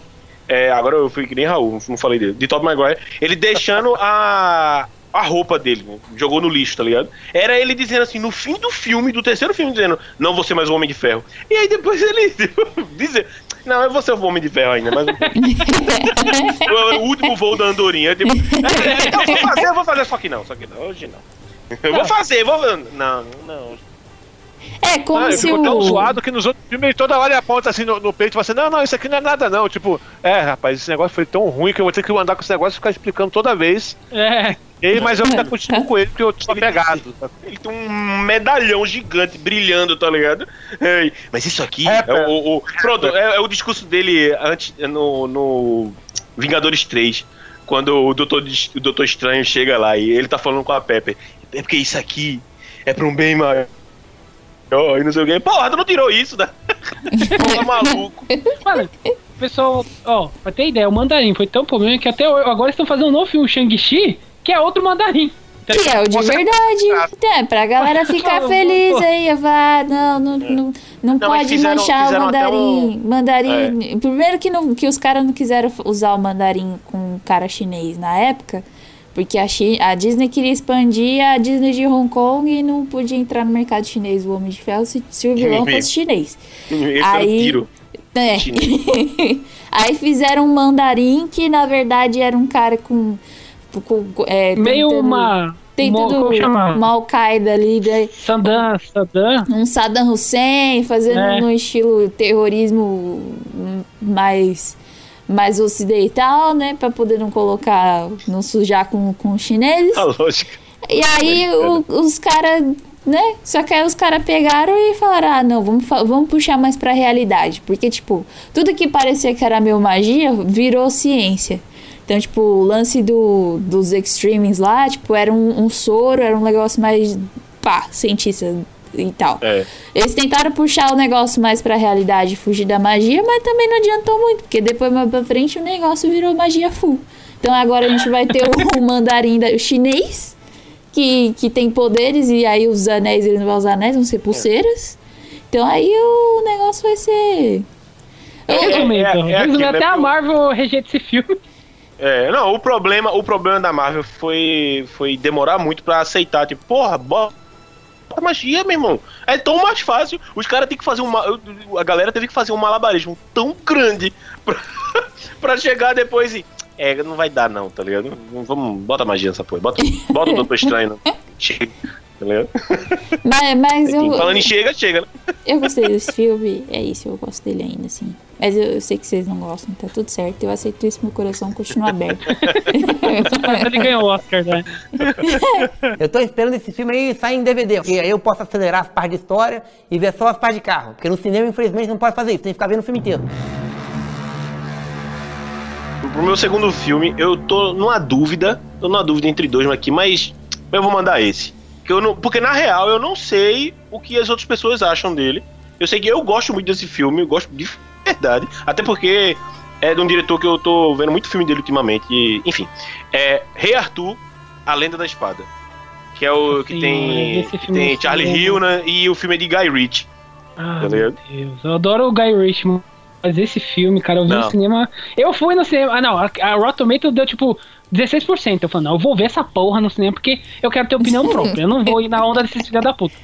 É, agora eu fui que nem Raul, não falei dele. De Tobey Maguire. Ele deixando a, a roupa dele, né? jogou no lixo, tá ligado? Era ele dizendo assim, no fim do filme, do terceiro filme, dizendo, não vou ser mais o Homem de Ferro. E aí depois ele tipo, dizer, não, eu vou ser o Homem de Ferro ainda, mas o, o último voo da Andorinha. Tipo, eu vou fazer, eu vou fazer, só que não, só que não, hoje não. Eu vou fazer, vou. Não, não. É como Ah, ele se ficou tão o. zoado que nos outros filmes ele toda hora ele aponta assim no, no peito e fala assim: Não, não, isso aqui não é nada, não. Tipo, é, rapaz, esse negócio foi tão ruim que eu vou ter que andar com esse negócio e ficar explicando toda vez. É. E, mas eu ainda continuo com ele porque eu tô Ele apegado. Ele tem um medalhão gigante brilhando, tá ligado? É, mas isso aqui é, É, o, o- Pronto, é, é o discurso dele antes, no, no Vingadores 3. Quando o Doutor, o Doutor Estranho chega lá e ele tá falando com a Pepper. É porque isso aqui é pra um bem maior. E não sei o que. Porra, tu não tirou isso, né? Porra, maluco. Mano, o pessoal, ó, pra ter ideia, o mandarim foi tão problema que até agora estão fazendo um novo filme, Shang-Chi, que é outro mandarim. Que é o de Você- verdade. É, pra galera ficar Pô, feliz pô. aí. Vá, não, não, não, não Não, pode fizeram- manchar o fizeram até mandarim. um- Mandarim. Primeiro que, não, que os caras não quiseram usar o mandarim com cara chinês na época. Porque a, Chi- a Disney queria expandir a Disney de Hong Kong e não podia entrar no mercado chinês o Homem de Ferro se, se o vilão fosse chinês. Esse é um Aí- tiro. É. Aí fizeram um mandarim que na verdade era um cara com. com é, Meio tentando- uma. Tem uma- Al-Qaeda ali, né? Saddam, Saddam. um Saddam Hussein fazendo É. no estilo terrorismo mais mais ocidental, né, Pra poder não colocar, não sujar com, com chineses. A lógica. E aí o- os caras, né? Só que aí os caras pegaram e falaram: ah, não, vamos, vamos puxar mais pra realidade. Porque, tipo, tudo que parecia que era meio magia virou ciência. Então, tipo, o lance do, dos extremes lá, tipo, era um, um soro, era um negócio mais, pá, cientista e tal. É. Eles tentaram puxar o negócio mais pra realidade, fugir da magia, mas também não adiantou muito, porque depois mais pra frente o negócio virou magia full. Então agora a gente vai ter o, o mandarim da- o chinês, que, que tem poderes, e aí os anéis, ele não vai usar anéis, vão ser pulseiras. Então aí o negócio vai ser. Resumindo, é- é resumindo, aquilo, até né, a? Marvel rejeita esse filme. É, não, o problema, o problema da Marvel foi, foi demorar muito pra aceitar, tipo, porra, bota magia, meu irmão. É tão mais fácil. Os caras têm que fazer uma. A galera teve que fazer um malabarismo tão grande pra, pra chegar depois e. É, não vai dar, não, tá ligado? Vamos, bota magia nessa porra. Bota, bota o Doutor Estranho. Não. Chega, tá? Mas, mas eu, falando em chega, chega, né? eu gostei desse filme. É isso, eu gosto dele ainda, assim. Mas eu, eu sei que vocês não gostam, tá tudo certo. Eu aceito isso, meu coração continua aberto. Ele ganhou o Oscar, né? Eu tô esperando esse filme aí sair em DVD, porque aí eu posso acelerar as partes de história e ver só as partes de carro. Porque no cinema, infelizmente, não pode fazer isso, tem que ficar vendo o filme inteiro. Pro meu segundo filme, eu tô numa dúvida. Tô numa dúvida entre dois aqui, mas eu vou mandar esse. Que eu não, porque na real eu não sei o que as outras pessoas acham dele. Eu sei que eu gosto muito desse filme, eu gosto de verdade. Até porque é de um diretor que eu tô vendo muito filme dele ultimamente. E, enfim, é Rei Arthur, A Lenda da Espada. Que é o que Sim, tem, esse que tem Charlie sei. Hill né, e o filme é de Guy Ritchie. Ah, Tá meu? Deus. Eu adoro o Guy Ritchie, mas esse filme, cara, eu vi Não. no cinema. Eu fui no cinema. Ah, não. A, a Rotten Tomatoes deu tipo 16%. Eu falei, não, eu vou ver essa porra no cinema porque eu quero ter opinião própria. Eu não vou ir na onda desses filha da puta.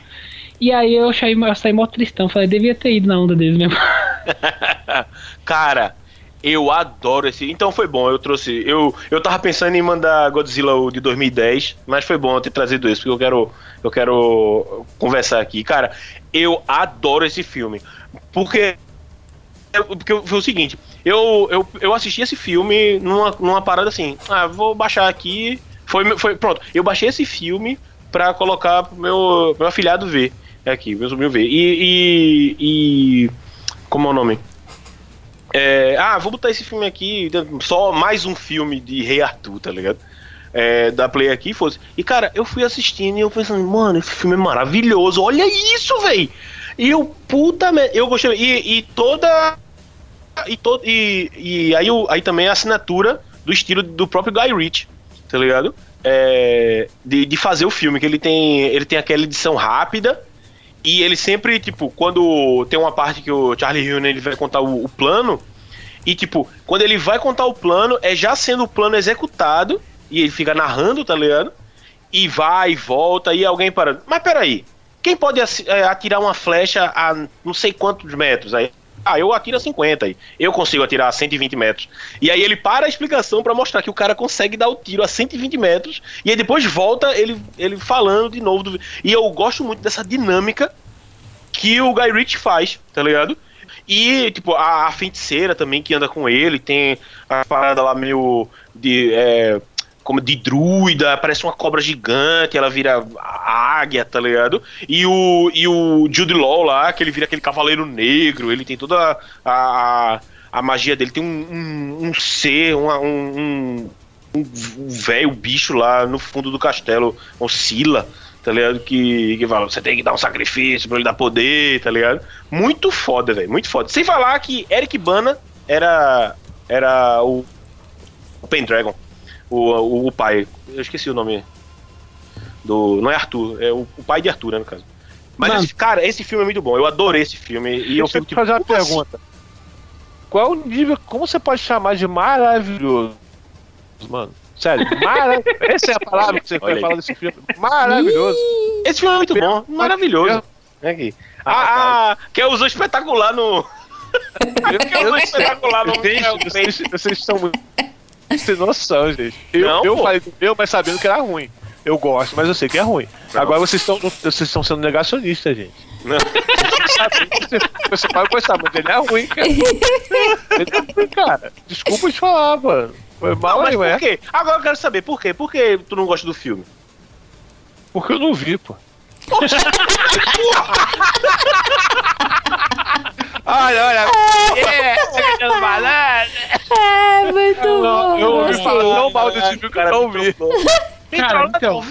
E aí eu saí, eu saí mó tristão. Falei, devia ter ido na onda deles mesmo. Cara, eu adoro esse. Então foi bom, eu trouxe. Eu, eu tava pensando em mandar Godzilla o de 2010, mas foi bom eu ter trazido esse, porque eu quero, eu quero conversar aqui. Cara, eu adoro esse filme. Porque. Eu- Porque foi o seguinte, eu, eu, eu assisti esse filme numa, numa parada assim, ah, vou baixar aqui. Foi, foi, pronto, eu baixei esse filme pra colocar pro meu, meu afilhado ver. É aqui, meu sobrinho ver. E, e, e. Como é o nome? É, ah, vou botar esse filme aqui, só mais um filme de Rei Arthur, tá ligado? É, da Play aqui, fosse. E cara, eu fui assistindo e eu pensando, mano, esse filme é maravilhoso, olha isso, véi! E eu, puta merda, eu gostei. E, e toda. E, to, e, e aí, o- aí também a assinatura do estilo do próprio Guy Ritchie, tá ligado? É, de, de fazer o filme, que ele tem, ele tem aquela edição rápida, e ele sempre, tipo, quando tem uma parte que o Charlie Hunnam ele vai contar o, o plano, e tipo, quando ele vai contar o plano, é já sendo o plano executado, e ele fica narrando, tá ligado? E vai e volta, e alguém para. Mas peraí, quem pode é, atirar uma flecha a não sei quantos metros? Aí, ah, eu atiro a 50 aí. Eu consigo atirar a 120 metros. E aí ele para a explicação pra mostrar que o cara consegue dar o tiro a 120 metros. E aí depois volta ele, ele falando de novo. Do... E eu gosto muito dessa dinâmica que o Guy Ritchie faz, tá ligado? E, tipo, a, a feiticeira também que anda com ele, tem a parada lá meio de. é, como de druida, parece uma cobra gigante, ela vira águia, tá ligado? E o, e o Jude Law lá, que ele vira aquele cavaleiro negro, ele tem toda a, a, a magia dele, tem um, um, um ser, uma- um, um, um velho bicho lá no fundo do castelo, oscila, tá ligado? Que, que fala, você tem que dar um sacrifício pra ele dar poder, tá ligado? Muito foda, velho, muito foda. Sem falar que Eric Bana era, era o, o Pendragon, o, o, o pai. Eu esqueci o nome do. Não é Arthur, é o, o pai de Arthur, né, no caso. Mas, Mano. esse- cara, esse filme é muito bom. Eu adorei esse filme. E eu Deixa eu fico te tipo. fazer uma assim? pergunta. Qual é o nível. Como você pode chamar de maravilhoso? Mano, sério, maravilhoso. Essa é a palavra que você vai aí. falar desse filme. Maravilhoso. Esse filme é muito bom, maravilhoso. É aqui. Ah, ah, quer usar espetacular no. quer usar espetacular no. Gente, vocês, vocês estão muito sem noção, gente. Eu, Não, eu pô. falei do meu, mas sabendo que era ruim. Eu gosto, mas eu sei que é ruim. Não. Agora vocês estão vocês estão sendo negacionistas, gente. Não. Você, você pode gostar, mas ele é ruim, cara. Ele é ruim, cara. Desculpa te falar, mano. Foi mal Não, mas aí, por ué. quê? Agora eu quero saber por quê? Por que tu não gosta do filme? Porque eu não vi, pô. olha, olha. É? É, muito bom. Eu ouvi falar tão mal desse filme que eu não vi. Cara, então,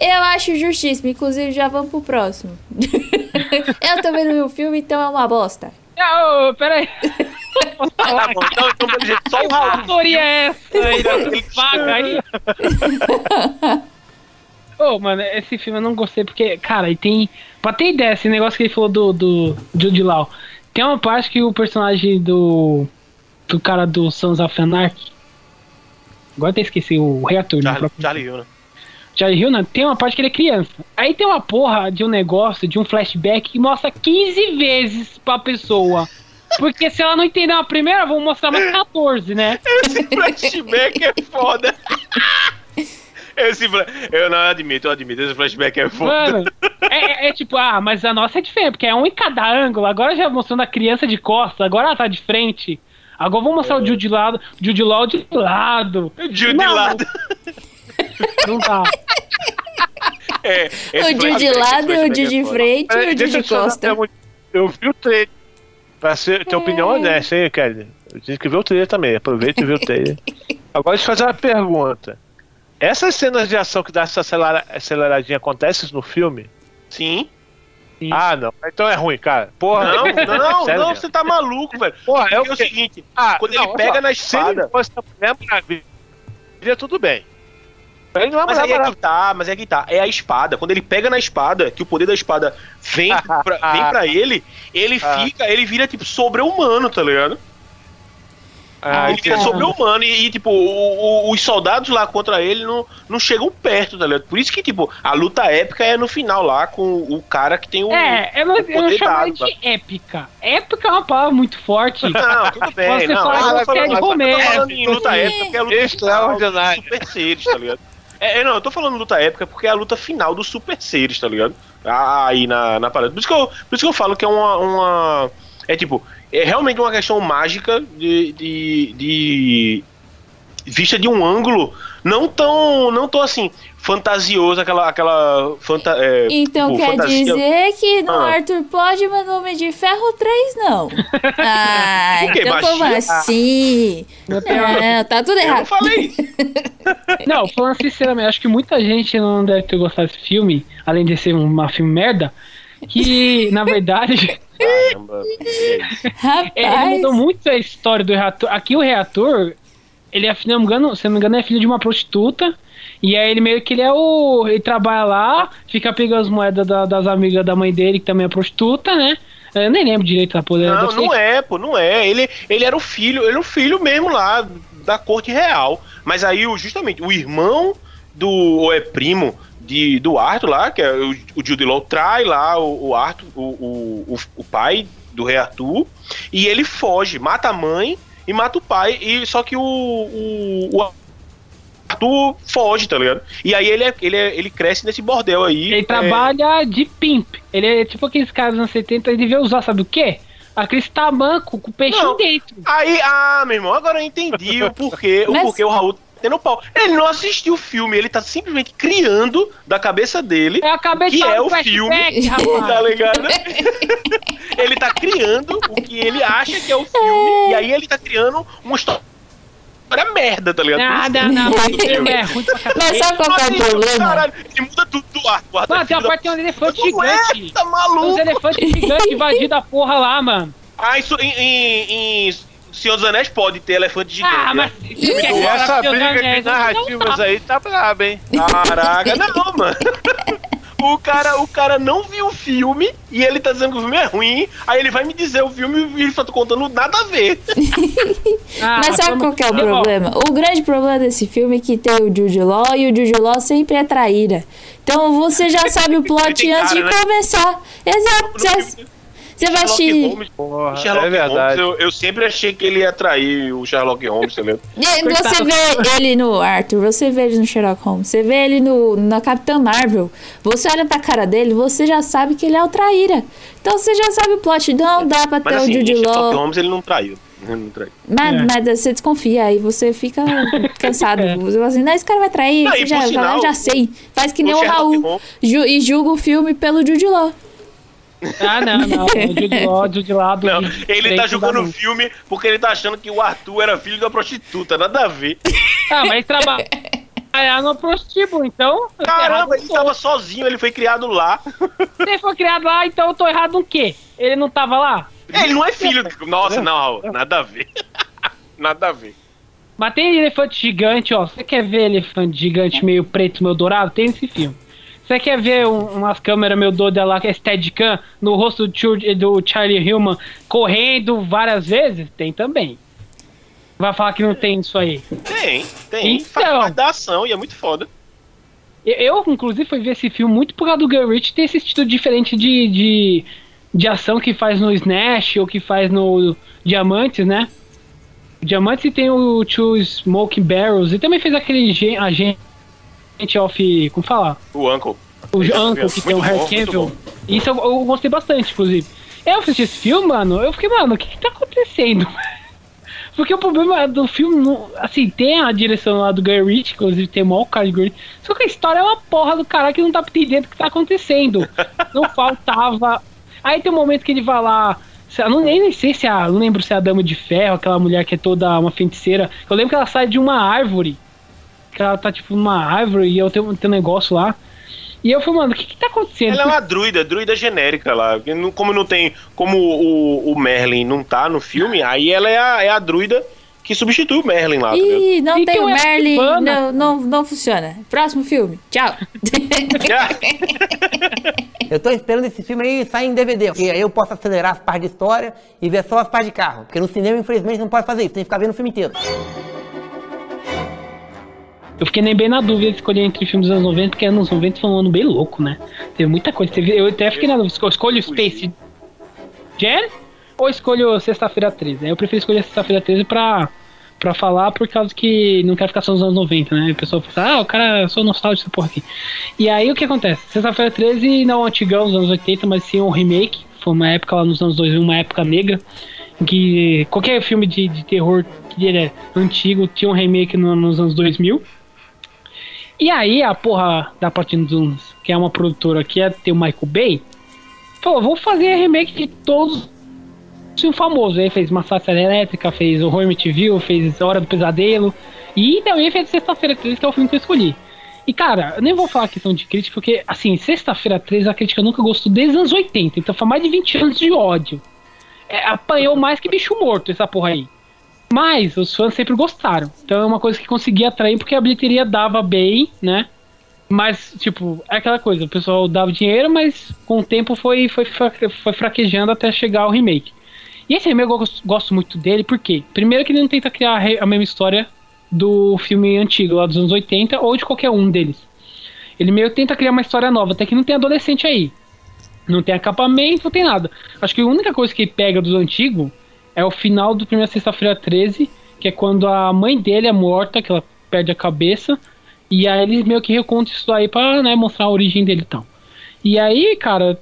Eu acho justíssimo. Inclusive, já vamos pro próximo. eu também não vi o filme, então é uma bosta. Ah, ô, peraí. Tá bom, então, então pelo jeito, só o Que Raul. autoria é essa aí, daquele vaga aí? Ô, mano, esse filme eu não gostei porque, cara, e tem. Pra ter ideia, esse negócio que ele falou do, do Jude Law. Tem uma parte que o personagem do. do cara do Sons of Anarchy. Agora até esqueci o reator, né? Charlie, Charlie Hill, né? Charlie né? tem uma parte que ele é criança. Aí tem uma porra de um negócio, de um flashback que mostra 15 vezes pra pessoa. Porque se ela não entender a primeira, vão mostrar mais 14, né? Esse flashback é foda. Esse Eu não admito, eu admito. Esse flashback é foda. Mano, é, é- é tipo, ah, mas a nossa é diferente, porque é um em cada ângulo. Agora já mostrando a criança de costas, agora ela tá de frente. Agora vamos mostrar o Jude de lado, Jude Law de lado. Jude Não, lado. Não dá. É, O Jude de lado, o Jude de é frente e o Jude de dar costa. Eu vi o trailer. Pra ser, ter opinião honesta, hein, Kelly? Eu tive que ver o trailer também. Aproveita e vê o trailer. Agora deixa eu fazer uma pergunta. Essas cenas de ação que dá essa acelera- aceleradinha acontecem no filme? Sim. Sim. Ah, não. Então é ruim, cara. Porra. Não, não, Sério, não, você tá maluco, velho. Porra, é o é o seguinte, Ah, quando não, ele pega na Se ele espada... fosse a Mulher Maravilha, tudo bem. Ele não é Mas aí é que tá, mas é que tá. É a espada. Quando ele pega na espada, que o poder da espada vem pra, vem pra ele, ele Ah. fica, ele vira tipo sobre-humano, tá ligado? Ah, ele vira caramba. sobre-humano e, e, tipo, o- o- os soldados lá contra ele não, não chegam perto, tá ligado? Por isso que, tipo, a luta épica é no final lá com o cara que tem o. É, eu o eu chamaria dado, de épica. Épica é uma palavra muito forte. Não, tudo bem. Você não, fala que é de eu tô Romero. luta épica porque é a luta dos super seres, tá ligado? É, é, não, eu tô falando luta épica porque é a luta final dos super seres, tá ligado? Aí na, na parada. Por isso, que eu, por isso que eu falo que é uma. uma é tipo, é realmente uma questão mágica de, de, de vista de um ângulo não tão, não tão assim, fantasioso, aquela. aquela fanta, é, Então tipo, quer fantasia- dizer que no Ah. Arthur pode, mas no Homem de Ferro 3 não. Ah, Por quê? então como Baixinho? assim? É, tá tudo Eu não errado. falei. Não, falando sinceramente, acho que muita gente não deve ter gostado desse filme, além de ser um filme merda, que, na verdade, Caramba. ele mudou muito a história do reator. Aqui o reator, ele é, se não me engano, se não me engano, é filho de uma prostituta. E aí ele meio que ele é o. Ele trabalha lá, fica pegando as moedas da- das amigas da mãe dele, que também é prostituta, né? Eu nem lembro direito da poder. Não, não que- é, pô, não é. Ele, ele era o filho, ele era o filho mesmo lá da corte real. Mas aí, justamente, o irmão do. ou é primo de, do Arthur lá, que é o, o Jude Law, trai lá o, o Arthur, o, o, o, o pai do rei Arthur, e ele foge, mata a mãe e mata o pai. E só que o, o, o Arthur foge, tá ligado? E aí ele, é, ele, é, ele cresce nesse bordel aí. Ele é, trabalha de pimp. Ele é tipo aqueles caras dos anos 70, ele devia usar, sabe o quê? Aqueles tamanco com peixinho Não. dentro. Aí, ah, meu irmão, agora eu entendi o porquê, o porquê o Raul tá tendo pau. Ele não assistiu o filme, ele tá simplesmente criando da cabeça dele. Eu acabei de Que é o flashback, Tá rapaz. ligado? ele tá criando o que ele acha que é o filme, e aí ele tá criando uma história merda, tá ligado? Nada, que- não. Esse filme é ruim pra mas cacete. sabe qual é o problema? Caralho, ele muda tudo do ar. do ar Mano, tem uma parte tem um elefante Não é, gigante. tá Tem uns maluco? elefantes gigantes invadindo a porra lá, mano. Ah, isso em, em, em Senhor dos Anéis pode ter elefante gigante. Ah, mas. né? você quer E falar essa briga de é, narrativas aí tá braba, hein? Caraca, não, mano. O cara, o cara não viu o filme e ele tá dizendo que o filme é ruim. Aí ele vai me dizer o filme e ele só tá contando nada a ver. Ah, Mas sabe qual que é o problema? O grande problema desse filme é que tem o Jude Law e o Jude Law sempre é traíra. Então você já sabe o plot tem antes de cara, né? começar. Exato. Você, você vai Sherlock assistir. Holmes, Porra, Sherlock é verdade. Holmes, eu, eu sempre achei que ele ia trair o Sherlock Holmes, ligado? E Você vê ele no Arthur, você vê ele no Sherlock Holmes, você vê ele no, na Capitã Marvel. Você olha pra cara dele, você já sabe que ele é o traíra. Então você já sabe o plot. Não dá pra ter Mas o assim, Jude em Sherlock Law. Holmes ele não traiu. Ele não traiu. Mas, É. mas você desconfia, aí você fica cansado. É. Você fala assim, não, esse cara vai trair, Não, você já, sinal, já sei. Faz que o nem o, Sherlock Raul ju- e julga o filme pelo Jude Law. Ah, não, não. Jude Law, Jude Law. Não, ele tá dá o filme porque ele tá achando que o Arthur era filho da prostituta. Nada a ver. Ah, mas ele trabalha no prostíbulo, então. Caramba, ele quê? tava sozinho, ele foi criado lá. Se ele foi criado lá, então eu tô errado no quê? Ele não tava lá? Ele não é filho. Nossa, não, Raul, nada a ver. Nada a ver. Mas tem elefante gigante, ó. Você quer ver elefante gigante meio preto, meio dourado? Tem esse filme. Você quer ver um- umas câmeras meu doida lá, que é Steadicam, no rosto do, Charlie Hillman correndo várias vezes? Tem também. Vai falar que não tem isso aí. Tem, tem. Então. Faz parte da ação e é muito foda. Eu, inclusive, fui ver esse filme muito por causa do Guy Ritchie ter esse estilo diferente de, de, de ação que faz no Snatch ou que faz no Diamantes, né? Diamantes e tem o Two Smoking Barrels e também fez aquele gen- agente of. Como falar? O Uncle. O Uncle que tem o Harry Cavill. bom. Isso eu, eu gostei bastante, inclusive. Eu assisti esse filme, mano, eu fiquei, mano, o que que tá acontecendo? Porque o problema do filme, não- assim, tem a direção lá do Guy Ritchie, inclusive tem o maior cara de Guy Ritchie, só que a história é uma porra do cara que não tá entendendo o que tá acontecendo. Não faltava. Aí tem um momento que ele vai lá. Eu não, nem, nem sei se é a. Não lembro se é a Dama de Ferro, aquela mulher que é toda uma feiticeira. Eu lembro que ela sai de uma árvore. Que ela tá tipo numa árvore e eu tenho, tenho um negócio lá. E eu falei, mano, o que que tá acontecendo? Ela é uma druida, druida genérica lá. Como não tem. Como o, o Merlin não tá no filme, aí ela é a, é a druida que substitui o Merlin lá, tá? Ih, não E tem o o Merlin, não, não, não funciona. Próximo filme, tchau. Eu tô esperando esse filme aí sair em DVD, porque aí eu posso acelerar as partes de história e ver só as partes de carro. Porque no cinema, infelizmente, não pode fazer isso, tem que ficar vendo o filme inteiro. Eu fiquei nem bem na dúvida de escolher entre filmes dos anos 90, porque anos 90 foi um ano bem louco, né? Teve muita coisa. Teve, eu até fiquei na dúvida, esco- escolho Space Jam ou escolho Sexta-feira 13? Aí eu prefiro escolher Sexta-feira 13 pra, pra falar, por causa que não quero ficar só nos anos 90, né? O pessoal fala, ah, o cara, eu sou nostálgico dessa porra aqui. E aí o que acontece? Sexta-feira 13 não é um antigão dos anos 80, mas sim um remake. Foi uma época lá nos anos 2000, uma época negra em que qualquer filme de, de terror que ele é antigo tinha um remake no- nos anos 2000. E aí a porra da Platinum Dunes, que é uma produtora que é ter o Michael Bay, falou, vou fazer remake de todos os famosos. Aí fez Massacre Elétrica, fez Horror Amityville, fez Hora do Pesadelo, e também fez Sexta-feira 13, que é o filme que eu escolhi. E cara, eu nem vou falar questão de crítica, porque assim, Sexta-feira 13 a crítica nunca gostou desde os anos 80, então foi mais de 20 anos de ódio. É, apanhou mais que bicho morto essa porra aí. Mas os fãs sempre gostaram. Então é uma coisa que conseguia atrair porque a bilheteria dava bem, né? Mas, tipo, é aquela coisa, o pessoal dava dinheiro, mas com o tempo foi, foi, foi fraquejando até chegar ao remake. E esse remake eu gosto, gosto muito dele, porque primeiro que ele não tenta criar a mesma história do filme antigo, lá dos anos 80, ou de qualquer um deles. Ele meio tenta criar uma história nova, até que não tem adolescente aí. Não tem acampamento, não tem nada. Acho que a única coisa que pega dos antigos é o final do primeiro Sexta-feira 13, que é quando a mãe dele é morta, que ela perde a cabeça, e aí eles meio que recontam isso aí pra né, mostrar a origem dele e tal. E aí, cara,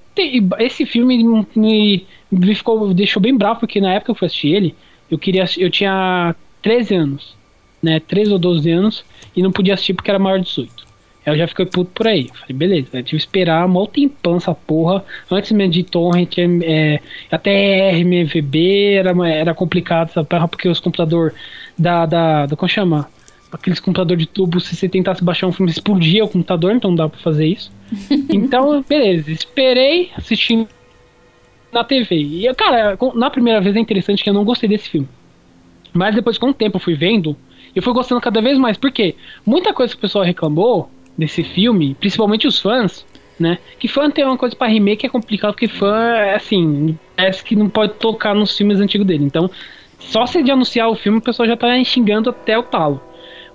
esse filme me, me ficou, deixou bem bravo, porque na época que eu fui assistir ele, eu queria eu tinha 13 anos, né, 13 ou 12 anos, e não podia assistir porque era maior de 18. Eu já fiquei puto por aí. Falei, beleza, eu tive que esperar mó tempão essa porra. Antes mesmo de torrent, é, até RMVB era, era complicado essa porra, porque os computadores da, da, da. Como chama? Aqueles computador de tubo, se você tentasse baixar um filme, explodia o computador, então não dá pra fazer isso. Então, beleza, esperei, assisti na TV. E, cara, na primeira vez é interessante que eu não gostei desse filme. Mas depois, com o tempo, eu fui vendo, eu fui gostando cada vez mais. Porque muita coisa que o pessoal reclamou desse filme, principalmente os fãs, né? Que fã tem uma coisa pra remake é complicado, porque fã, é assim, parece que não pode tocar nos filmes antigos dele. Então, só se de anunciar o filme, o pessoal já tá xingando até o talo.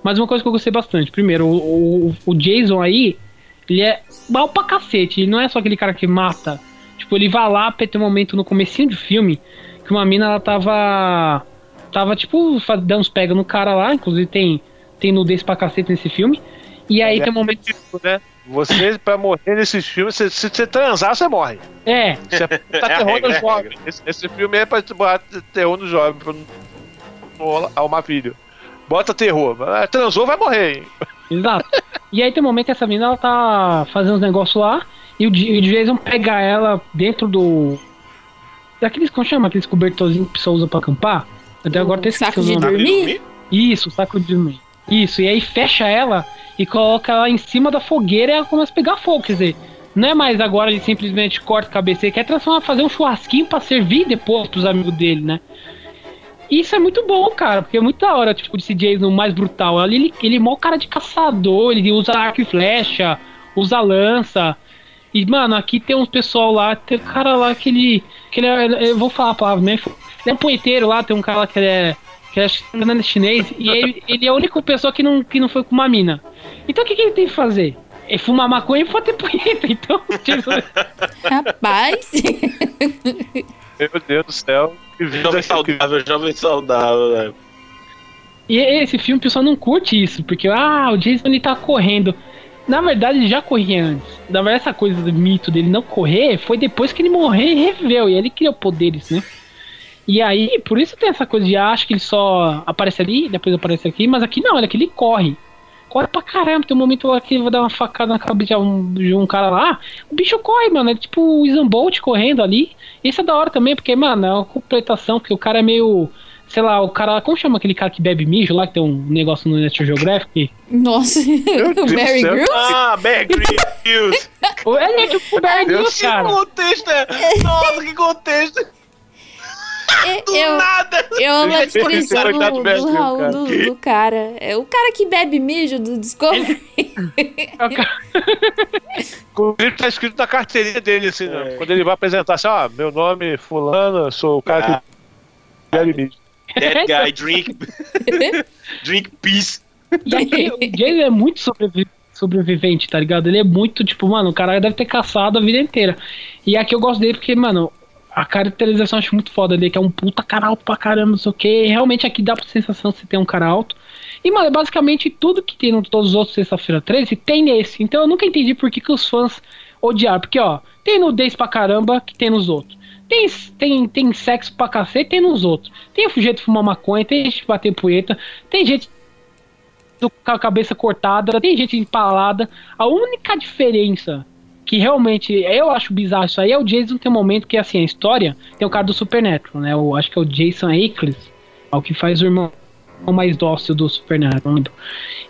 Mas uma coisa que eu gostei bastante, primeiro, o, o, o Jason aí, ele é mal pra cacete, ele não é só aquele cara que mata. Tipo, ele vai lá, pra ter um momento no comecinho do filme, que uma mina, ela tava... Tava, tipo, dando uns pega no cara lá, inclusive tem, tem nudez pra cacete nesse filme. E aí tem um momento... né? Você, pra morrer nesses filmes, se se você transar, você morre. É, Você tá É terror regra, no é a jovem. Esse, esse filme é pra botar terror no jovem, pra não- não arrumar filho. Bota terror. Ah, Transou, vai morrer, hein? Exato. E aí tem um momento que essa menina ela tá fazendo uns negócios lá e o, Jason pega ela dentro do. Daqueles, como chama? Aqueles cobertorzinhos que o pessoal usa pra acampar. Até agora tem saco de dormir? Isso, saco de dormir. Isso, e aí fecha ela e coloca ela em cima da fogueira e ela começa a pegar fogo. Quer dizer, não é mais agora ele simplesmente corta a cabeça, ele quer transformar, fazer um churrasquinho pra servir depois pros amigos dele, né? Isso é muito bom, cara, porque é muito da hora, tipo, desse Jason mais brutal. Ali ele, ele é mó cara de caçador, ele usa arco e flecha, usa lança. E, mano, aqui tem uns pessoal lá, tem um cara lá que ele. Que ele é, eu vou falar a palavra, né? Ele é um punheteiro lá, tem um cara lá que ele é. Que é é chinês, e ele, ele é a única pessoa que não, que não foi com uma mina. Então o que, que ele tem que fazer? É fumar maconha e bater punheta. Então, tipo, Rapaz. Meu Deus do céu. Que vida que- saudável, jovem saudável, né? E esse filme o pessoal não curte isso, porque ah, o Jason ele tá correndo. Na verdade, ele já corria antes. Na verdade, essa coisa do mito dele não correr foi depois que ele morreu e reviveu. E ele criou poderes, né? E aí, por isso tem essa coisa de ah, acho que ele só aparece ali, depois aparece aqui, mas aqui não, olha que ele corre. Corre pra caramba, tem um momento lá que ele vai dar uma facada na cabeça de um, de um cara lá. O bicho corre, mano. É tipo o Usain Bolt correndo ali. Isso é da hora também, porque, mano, é uma completação, porque o cara é meio. Sei lá, o cara. Como chama aquele cara que bebe mijo lá, que tem um negócio no National Geographic? Nossa, o Barry. Grylls? Ah, Bear Grylls! Ele é tipo o Bear Grylls, que cara. contexto é? Nossa, que contexto! Do Eu, nada! eu amo a descrição do, do Grylls, Raul cara. do, do cara. É o cara que bebe mijo do Discovery. Inclusive tá escrito na carteirinha dele, assim, É. né? Quando ele vai apresentar assim, ó, meu nome é fulano, eu sou o cara Ah. que bebe mijo. That guy drink. drink peace. E o é muito sobrevi- sobrevivente, tá ligado? Ele é muito, tipo, mano, o cara deve ter caçado a vida inteira. E aqui eu gosto dele porque, mano, a caracterização eu acho muito foda dele, que é um puta cara alto pra caramba, não sei o que. Realmente aqui dá pra sensação você ter um cara alto. E, mano, é basicamente tudo que tem em todos os outros Sexta-feira 13 tem nesse. Então eu nunca entendi por que, que os fãs odiaram. Porque, ó, tem nudez pra caramba que tem nos outros. Tem, tem, tem sexo pra cacete, tem nos outros. Tem o jeito de fumar maconha, tem gente bater punheta, tem gente com a cabeça cortada, tem gente empalada. A única diferença que realmente eu acho bizarro isso aí é o Jason tem um momento que assim, a história tem o cara do Supernatural, né? Eu acho que é o Jason Ackles, é o que faz o irmão mais dócil do Supernatural.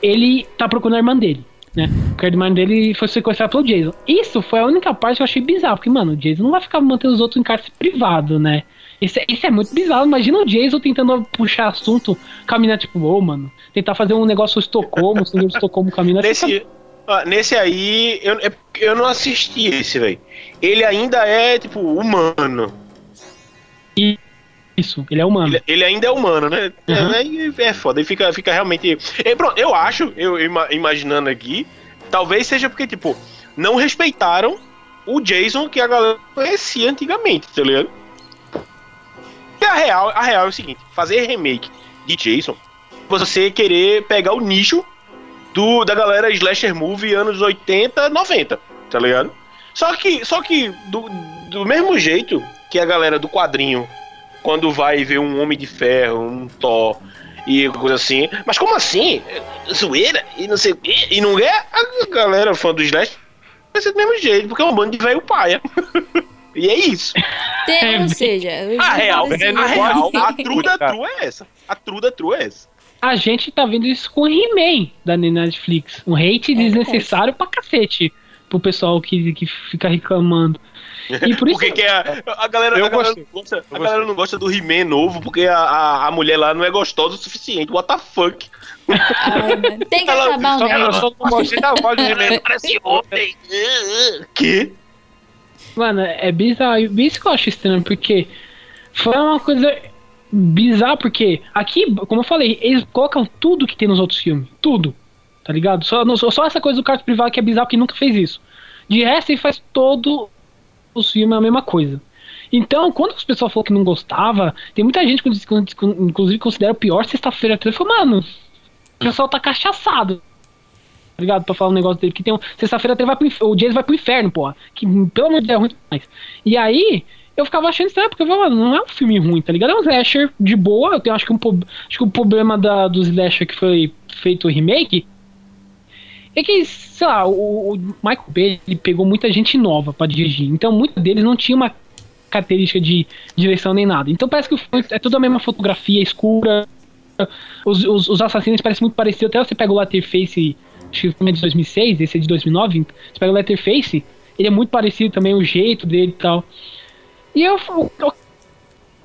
Ele tá procurando a irmã dele, né? Porque a irmã dele foi sequestrada pelo Jason. Isso foi a única parte que eu achei bizarro, porque, mano, o Jason não vai ficar mantendo os outros em cárcere privado, né? Isso é, isso é muito bizarro. Imagina o Jason tentando puxar assunto, caminhar tipo, ô, mano, tentar fazer um negócio Estocolmo, de Estocolmo caminhando. Nesse, ó, nesse aí, eu, é eu não assisti esse, velho. Ele ainda é, tipo, humano. Isso, ele é humano. Ele, ele ainda é humano, né? É, Uhum. aí é, foda, ele fica, fica realmente. É, pronto, eu acho, eu ima- imaginando aqui, talvez seja porque, tipo, não respeitaram o Jason que a galera conhecia antigamente, tá ligado? E a real, a real é o seguinte: fazer remake de Jason, você querer pegar o nicho do, da galera slasher movie anos 80, 90, tá ligado? Só que, só que do, do mesmo jeito que a galera do quadrinho quando vai ver um Homem de Ferro, um Thor e coisa assim. Mas como assim? É, Zoeira? E não sei o quê? E não é? A galera fã do Slash vai ser do mesmo jeito, porque é um bando de velho paia. e é isso. Tem, É, ou seja, eu A real, falei assim, a real, a né? truda true é essa. A truda true é essa. A gente tá vendo isso com o He-Man da Netflix. Um hate desnecessário pra cacete pro pessoal que, que fica reclamando. E por isso. Porque que é, a galera, Eu a galera, gostei. não, gosta, a Eu galera não gosta do He-Man novo porque a, a, a mulher lá não é gostosa o suficiente. What the fuck? Ai, Tem que Ela- acabar o eu negócio. só não gostei da voz de He-Man. Parece homem. Que? Mano, é bizarro. E Isso que eu acho estranho, porque foi uma coisa bizarra, porque aqui, como eu falei, eles colocam tudo que tem nos outros filmes. Tudo. Tá ligado? Só, no- só essa coisa do quarto privado que é bizarro, que nunca fez isso. De resto, ele faz todo os filmes a mesma coisa. Então, quando as pessoas falaram que não gostava, tem muita gente que inclusive considera o pior sexta-feira 13. Falou, mano, o pessoal tá cachaçado. Tá ligado? Pra falar um negócio dele. Que tem um. Sexta-feira 13 vai pro inf- o Jason vai pro inferno, porra. Que pelo amor de Deus é ruim demais. E aí, eu ficava achando estranho, porque mano, não é um filme ruim, tá ligado? É um slasher de boa. Eu acho que um acho que o problema da, dos slasher que foi feito o remake é que, sei lá, o, o Michael Bay ele pegou muita gente nova pra dirigir. Então, muitos deles não tinha uma característica de direção nem nada. Então, parece que o filme é tudo a mesma fotografia escura. Os, os, os assassinos parecem muito parecidos. Até você pega o Letterface, acho que o filme é de 2006, esse é de 2009. Você pega o Letterface, ele é muito parecido também, o jeito dele e tal. E eu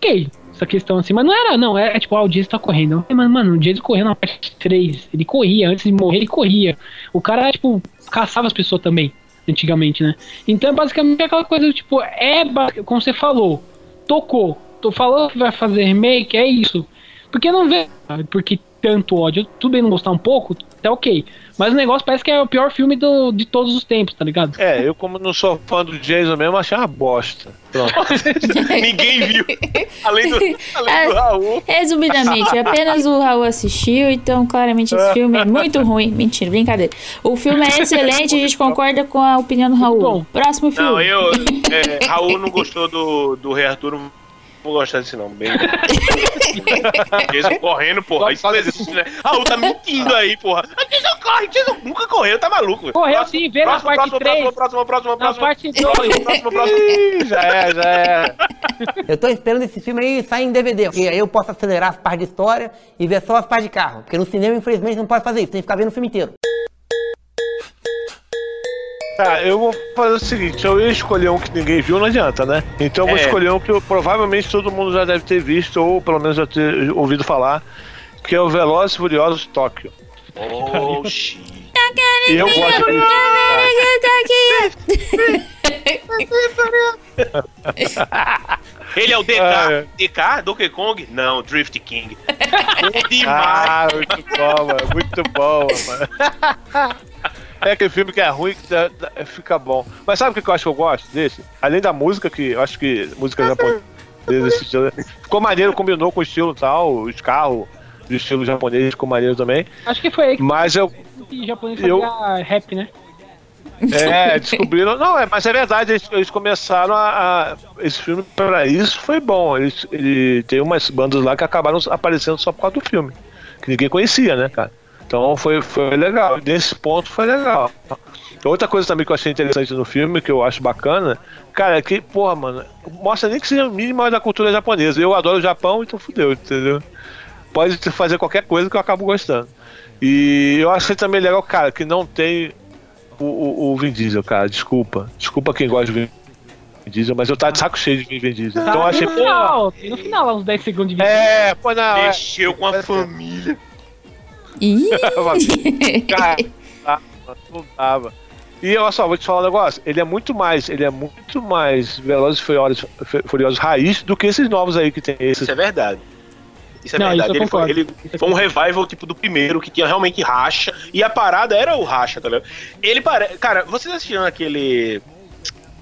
ok, essa questão assim. Mas não era, não. É, é tipo, ah, o Jason tá correndo. Mas, mano, o Jason correu na parte 3. Ele corria, antes de morrer, ele corria. O cara, tipo, caçava as pessoas também, antigamente, né? Então é basicamente aquela coisa, tipo, é, como você falou, tocou. Tô falando que vai fazer remake, é isso. Porque não vê, porque tanto ódio, tudo bem não gostar um pouco, tá ok. Mas o negócio parece que é o pior filme do, de todos os tempos, tá ligado? É, eu como não sou fã do Jason mesmo, achei uma bosta. Pronto. Ninguém viu. Além do, além É. do Raul. Resumidamente, apenas o Raul assistiu, então claramente esse filme é muito ruim. Mentira, brincadeira. O filme é excelente, a gente concorda com a opinião do Raul. Bom. Próximo filme. Não, eu. É, Raul não gostou do, do Rei Arthur. Não vou gostar desse não. Bem. Jason correndo, porra. Isso não existe, né? Raul tá mentindo aí, porra. A Jason corre, Jason nunca correu, tá maluco. Correu Próximo, sim, vê na próximo, parte próximo, 3. Próximo, próximo, Na próximo, parte próximo. 2. Próximo, próximo. Ih, já é, já é. Eu tô esperando esse filme aí sair em DVD, porque aí eu posso acelerar as partes de história e ver só as partes de carro. Porque no cinema, infelizmente, não pode fazer isso, tem que ficar vendo o filme inteiro. Tá, eu vou fazer o seguinte, se eu ia escolher um que ninguém viu, não adianta, né? Então eu vou É. escolher um que eu- provavelmente todo mundo já deve ter visto, ou pelo menos já ter ouvido falar, que é o Velozes e Furiosos Tóquio. Oh, shit. E eu gosto desse Ele é o DK. Ah, é. DK? Donkey Kong? Não, Drift King. Demais. Ah, muito bom, mano. Muito bom, mano. É aquele filme que é ruim que dá- dá- fica bom. Mas sabe o que eu acho que eu gosto desse? Além da música, que eu acho que música japonesa esse estilo, ficou maneiro, combinou com o estilo e tal, os carros do estilo japonês ficou maneiro também. Acho que foi aí que Mas eu, o japonês Eu- rap, né? É, descobriram. Não, é, mas é verdade, eles, eles começaram a, a- Esse filme, pra isso, foi bom. Eles, ele tem umas bandas lá que acabaram aparecendo só por causa do filme. Que ninguém conhecia, né, cara? Então foi, foi legal. Nesse ponto foi legal. Outra coisa também que eu achei interessante no filme, que eu acho bacana, cara, é que, porra, mano, mostra nem que seja mínimo da cultura japonesa. Eu adoro o Japão, então fudeu, entendeu? Pode fazer qualquer coisa que eu acabo gostando. E eu achei também legal, cara, que não tem o, o, o Vin Diesel, cara. Desculpa. Desculpa quem gosta de Vin Diesel, mas eu tava de saco cheio de Vin Diesel. Então eu Tá, achei, no pô. final, tem no final, lá uns 10 segundos de vídeo. É, pô, não. É, Mexeu com a família. Ih! cara, não dava. E olha só, vou te falar um negócio. Ele é muito mais, ele é muito mais Velozes e Furiosos, Furiosos raiz do que esses novos aí que tem esses. Isso é verdade. Isso é Não, verdade. isso ele foi, ele foi um revival tipo do primeiro, que tinha realmente racha. E a parada era o racha, tá ligado? Ele parece. Cara, vocês assistiram aquele.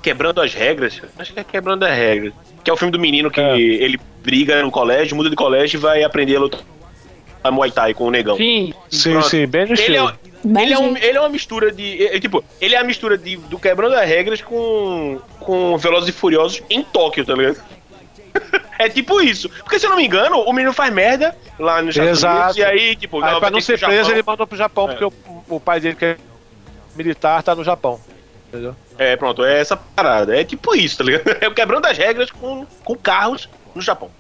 Quebrando as regras? Acho que é Quebrando as regras. Que é o filme do menino que É. ele briga no colégio, muda de colégio e vai aprender a lutar Muay Thai com o negão. Sim, Sim, Pronto. sim, bem no Ele é, estilo. Ele, é um- ele é uma mistura de. é, é, tipo, ele é a mistura de, do Quebrando as Regras com, com Velozes e Furiosos em Tóquio, tá ligado? É tipo isso. Porque se eu não me engano, o menino faz merda lá nos Estados Exato. E aí, tipo, Aí, vai pra não ser preso, Japão. ele mandou pro Japão, É. porque o, o pai dele, que é militar, tá no Japão. Entendeu? É, pronto, é essa parada. É tipo isso, tá ligado? É o quebrando as regras com, com carros no Japão.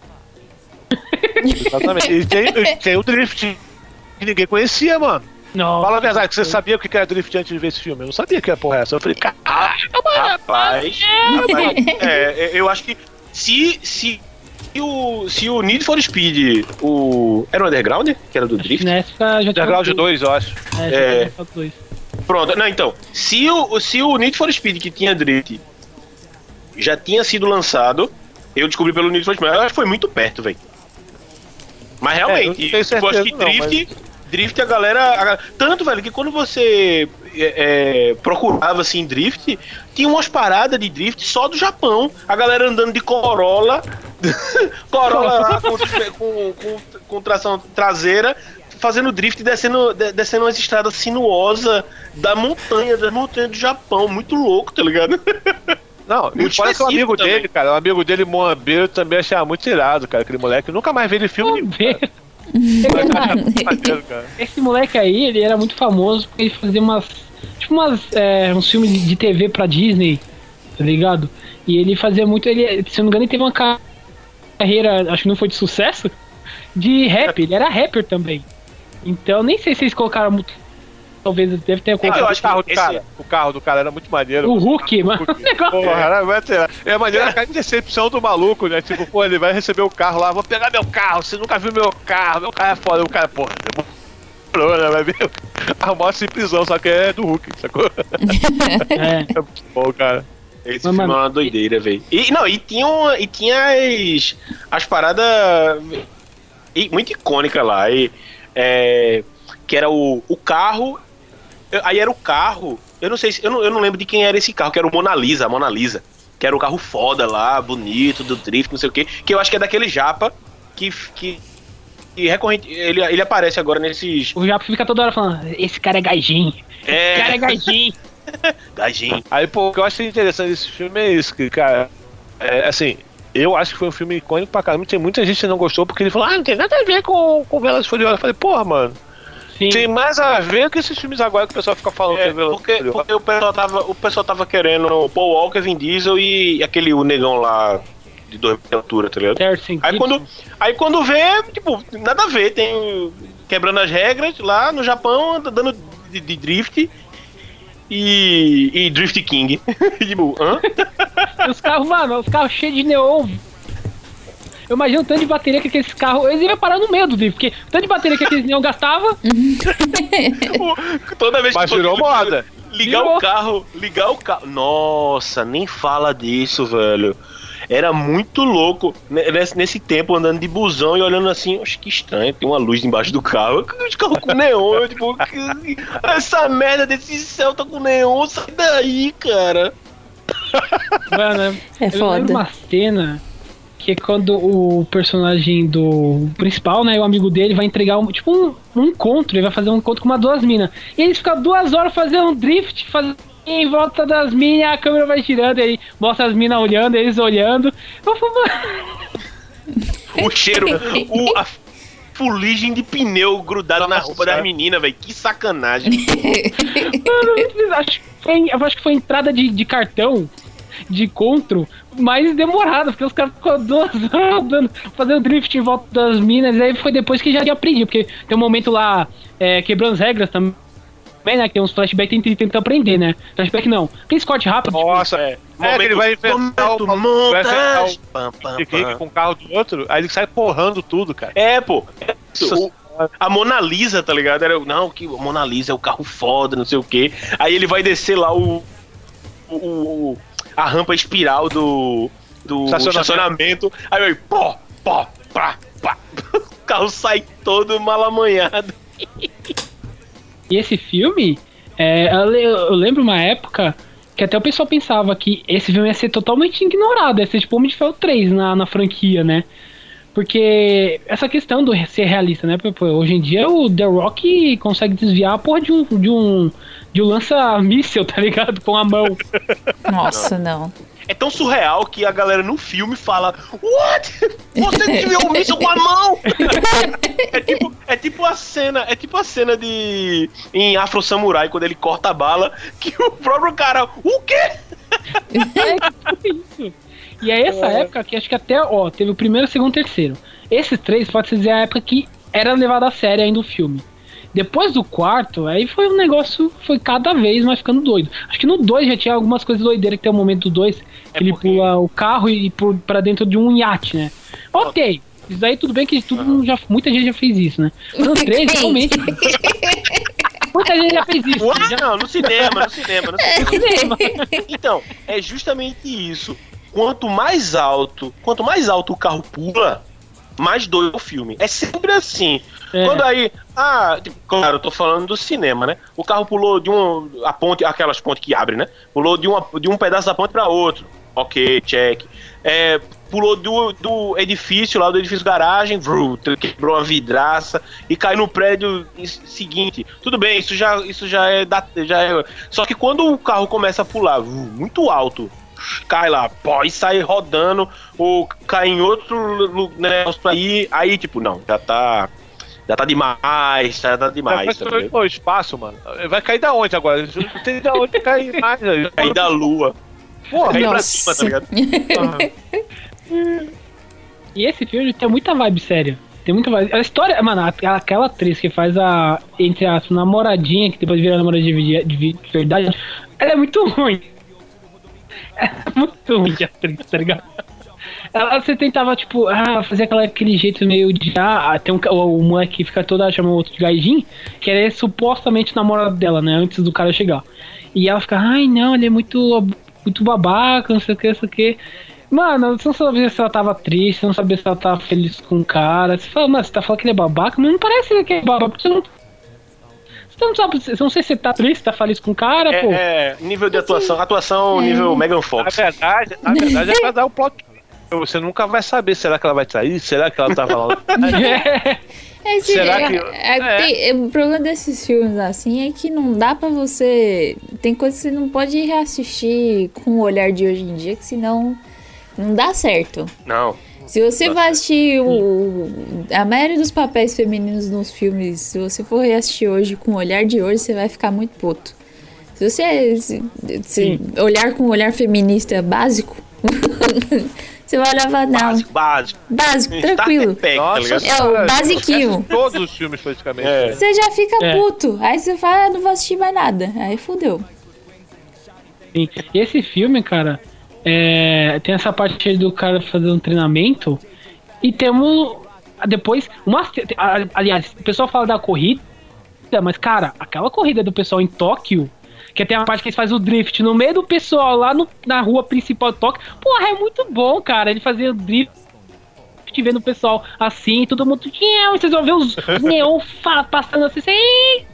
Exatamente. E tem, tem o Drift, que ninguém conhecia, mano. não. Fala a verdade, que você sabia o que era Drift antes de ver esse filme? Eu não sabia que era porra essa. Eu falei, cara, Rapaz, rapaz, é, eu acho que se, se, o, se o Need for Speed, o. Era o Underground? Que era do Drift? Nessa já Underground dois. 2, eu acho. É, já É. Pronto, não, então. Se o, se o Need for Speed que tinha Drift já tinha sido lançado, eu descobri pelo Need for Speed, mas eu acho que foi muito perto, velho. Mas É, eu realmente, tenho tipo, eu acho que certeza não, Drift. Drift a galera, a Tanto, velho, que quando você é, é, procurava assim Drift, tinha umas paradas de Drift só do Japão. A galera andando de Corolla. Corolla lá com, com, com, com tração traseira, fazendo drift e descendo, de- descendo umas estradas sinuosas da montanha, das montanhas do Japão. Muito louco, tá ligado? Não, Muito fora que o amigo também. dele, cara, o amigo dele, Moambeiro, também achava muito irado, cara, aquele moleque. Eu nunca mais vi ele filme. Esse moleque aí, ele era muito famoso porque ele fazia umas. Tipo umas. É, uns filmes de TV pra Disney, tá ligado? E ele fazia muito. Ele, se eu não me engano, ele teve uma ca- carreira, acho que não foi de sucesso, de rap. Ele era rapper também. Então nem sei se eles colocaram muito talvez deve ter É que eu acho o carro do esse- cara. O carro do cara era muito maneiro. O Hulk, mano. o negócio- Porra, era, mas, sei lá, é maneiro a cara de decepção do maluco, né? Tipo, pô, ele vai receber o carro lá, vou pegar meu carro, você nunca viu meu carro, meu carro é foda, o cara, porra, demorou, né? Vai ver a moto sem prisão, só que é do Hulk, sacou? É. É muito bom, cara. Esse Mas, filme mano, é uma doideira, velho. E não, e tinha, uma- e tinha as, as paradas e- muito icônicas lá. E, é, que era o, o carro. Eu- Aí era o carro. Eu não sei se. Eu não, eu não lembro de quem era esse carro, que era o Mona Lisa, a Mona Lisa. Que era o carro foda lá, bonito, do drift, não sei o quê. Que eu acho que é daquele japa que. que que recorrente, ele, ele aparece agora nesses. O Japo fica toda hora falando, esse cara é gajinho. É, Esse cara é gajinho. gajinho. Aí, pô, o que eu achei interessante desse filme é isso, que, cara, é, assim, eu acho que foi um filme icônico pra caramba. Tem muita gente que não gostou porque ele falou, ah, não tem nada a ver com, com Velas Furiosas. Eu falei, porra, mano, Sim. tem mais a ver que esses filmes agora que o pessoal fica falando É, é porque, porque o, pessoal tava, o pessoal tava querendo Paul Walker, Vin Diesel e aquele o negão lá de dois altura, tá ligado? Aí quando, aí quando vê, tipo, nada a ver, tem quebrando as regras lá no Japão, dando de, de drift e, e Drift King. tipo, hã? Os carros, mano, os carros cheios de neon. Eu imagino o tanto de bateria que aqueles carros. Eles iam parar no meio do drift, porque o tanto de bateria que aqueles neon gastava. Toda vez Mas que virou moda. Ligar Virou. o carro, ligar o carro. Nossa, nem fala disso, velho. Era muito louco né, nesse, nesse tempo andando de busão e olhando assim, acho que estranho, tem uma luz embaixo do carro. Os carros com neon, eu, tipo, essa merda desse céu tá com neon, sai daí, cara. Mano, É eu foda. uma cena que é quando o personagem do principal, né, o amigo dele, vai entregar um, tipo um, um encontro, ele vai fazer um encontro com uma duas minas. E eles ficam duas horas fazendo um drift, fazendo em volta das minas, a câmera vai girando, e aí mostra as minas olhando, eles olhando. Eu falo, mano, O cheiro, o, a fuligem de pneu grudado na roupa das meninas, velho. Que sacanagem. mano, eu acho, que foi, eu acho que foi entrada de, de cartão de encontro mais demorada, porque os caras ficam duas horas andando, fazendo drift em volta das minas, e aí foi depois que já tinha aprendido, porque tem um momento lá é, quebrando as regras também, né? Que tem uns flashbacks que tem tenta aprender, né? Flashback não. Tem Scott rápido. tipo, Nossa, é. É, que ele vai inventar o Pam, pam, pam. com o carro do outro, aí ele sai porrando tudo, cara. É, pô. O- a Mona Lisa, tá ligado? Era, não, que a Mona Lisa é o carro foda, não sei o quê. Aí ele vai descer lá o. o, o- a rampa espiral do. do Estacionamento. estacionamento. Aí vai, pó, pó, pá, pá. O carro sai todo malamanhado. E esse filme, é, eu, eu lembro uma época que até o pessoal pensava que esse filme ia ser totalmente ignorado, ia ser tipo Homem de Ferro 3 na, na franquia, né? Porque essa questão do ser realista, né? Hoje em dia o The Rock consegue desviar a porra de um, de um, de um lança-míssel, tá ligado? Com a mão. Nossa, não. É tão surreal que a galera no filme fala: What? Você desviou o míssil com a mão? é, tipo, é tipo a cena, é tipo a cena de. em Afro Samurai, quando ele corta a bala, que o próprio cara. O quê? É tipo isso. E é essa época que acho que até, ó, teve o primeiro, segundo, terceiro. Esses três pode-se dizer a época que era levado a sério ainda o filme. Depois do quarto, aí foi um negócio, foi cada vez mais ficando doido. Acho que no 2 já tinha algumas coisas doideiras, que tem o momento do 2, que É ele porque- pula o carro e por, pra dentro de um iate, né? Ok, isso daí tudo bem que tudo já, muita gente já fez isso, né? No 3, Quem? realmente. muita gente já fez isso. Já Não, no cinema, no cinema, no cinema. Então, é justamente isso. Quanto mais alto, quanto mais alto o carro pula, mais doido é o filme. É sempre assim. É. Quando aí, ah, tipo, claro, eu tô falando do cinema, né? O carro pulou de um a ponte, aquelas pontes que abrem, né? Pulou de uma de um pedaço da ponte para outro. OK, check. É, pulou do, do edifício lá do edifício garagem, vru, quebrou uma vidraça e cai no prédio seguinte. Tudo bem, isso já isso já é da, já é. Só que quando o carro começa a pular vru, muito alto, cai lá, pô, e sai rodando, ou cai em outro negócio pra ir, aí tipo, não, já tá. Já tá demais, já tá demais. Mas Tá pro espaço, mano. Vai cair da onde agora? Não tem da onde cair mais. né? Cair da lua. Porra, Cair pra cima, tá ligado? E esse filme tem muita vibe séria. Tem muita vibe. A história, mano, a- aquela atriz que faz a, entre as namoradinha, que depois vira namoradinha de, de, de verdade, ela é muito ruim. É muito ruim de atriz, tá ligado? Ela, você tentava, tipo, ah, fazer aquela, aquele jeito meio de. Ah, tem um, o, o moleque que fica toda chamando o outro de gaijin, que era supostamente namorado dela, né? Antes do cara chegar. E ela fica, ai não, ele é muito, muito babaca, não sei o que, não sei o que. Mano, você não sabia se ela tava triste, você não sabia se ela tava feliz com o cara. Você fala, mano, você tá falando que ele é babaca, mas não parece que ele é babaca, porque você não. Você não sabe, você não sei se você tá triste, tá feliz com o cara, pô. É, é, nível de atuação, atuação nível Megan Na Fox. verdade, na verdade é pra dar o plot. Você nunca vai saber, será que ela vai trair? Será que ela tava lá? É, esse- Será é- que- é- é. tem- é, o problema desses filmes assim é que não dá pra você. Tem coisas que você não pode reassistir com o olhar de hoje em dia, que senão não dá certo. Não. Se você vai assistir o, a maioria dos papéis femininos nos filmes, se você for reassistir hoje com o olhar de hoje, você vai ficar muito puto. Se você se- se olhar com um olhar feminista básico, você vai olhar e falar, não, Básico, básico. básico, tranquilo. Tá? É o basiquinho. Todos os filmes, praticamente. É. Você já fica É. puto. Aí você fala, ah, não vou assistir mais nada. Aí fudeu. Sim. Esse filme, cara, é, tem essa parte aí do cara fazendo um treinamento e temos depois uma aliás, o pessoal fala da corrida, mas cara, aquela corrida do pessoal em Tóquio, que tem a parte que eles fazem o drift no meio do pessoal lá no- na rua principal de Tóquio, porra, é muito bom, cara, ele fazia o drift vendo o pessoal assim, todo mundo, vocês vão ver os neon passando assim, assim,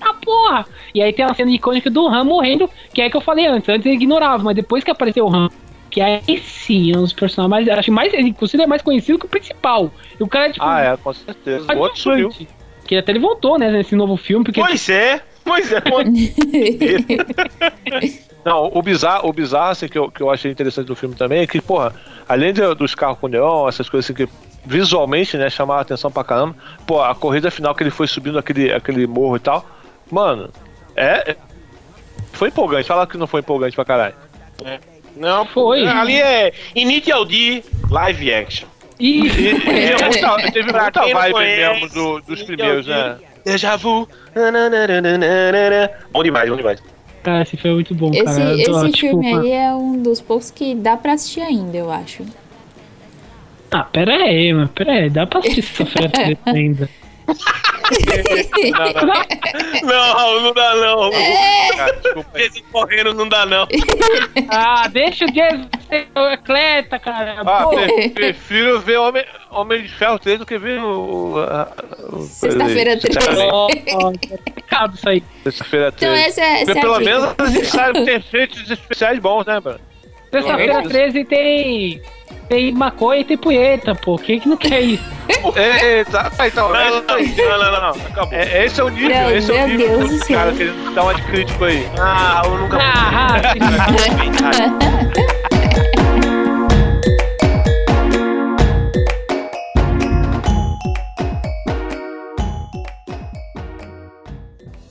ah, porra! E aí tem uma cena icônica do Han morrendo, que é que eu falei antes. Antes eu ignorava, mas depois que apareceu o Han, que aí sim é um dos personagens mais. Acho mais. Ele considera mais conhecido que o principal. E o cara é tipo. Ah, é, com certeza. O outro sumiu. Que até ele voltou, né, nesse novo filme, porque. Pois é, pois é. Não, o bizarro, o bizarro assim, que, eu, que eu achei interessante do filme também é que, porra, além de- dos carros com neon, essas coisas assim que visualmente, né, chamaram a atenção pra caramba, pô, a corrida final que ele foi subindo aquele, aquele morro e tal, mano, é. é- Foi empolgante, fala que não foi empolgante pra caralho. Não, Foi. Ali é Initial D live action. Ih, E, teve muita, teve muita vibe conhece, mesmo do- dos primeiros, né? Deja vu. Bom demais, bom demais. cara, esse filme é muito bom, Esse, cara. Tô, esse tipo, filme aí é um dos poucos que dá pra assistir ainda, eu acho. Ah, pera aí, mano, pera aí, dá pra assistir essa ainda. Não, não dá não. Cara, desculpa aí. Esse correndo não dá não. Ah, deixa o Jason ser o atleta, cara. Ah, pre- prefiro ver Homem, Homem de Ferro 3 do que ver o. o- o- Sexta-feira 13. ó, ó, complicado isso aí. Sexta-feira 3. Então essa, essa é a Pelo dica. menos a gente sabe ter efeitos especiais bons, né, mano? Sexta-feira 13 tem. Tem maconha e tem punheta, pô. Quem que não quer isso? Ah, então, Não, é não, isso aí. não, não, não, não. Acabou. É, esse é o nível, Meu esse é o Deus nível do céu. caras querendo dar uma de crítico aí. Ah, eu nunca Ah,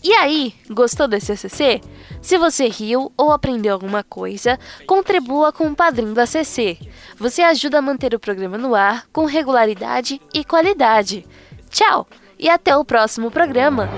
E aí, gostou desse ACC? Se você riu ou aprendeu alguma coisa, contribua com o padrinho do ACC. Você ajuda a manter o programa no ar com regularidade e qualidade. Tchau e até o próximo programa.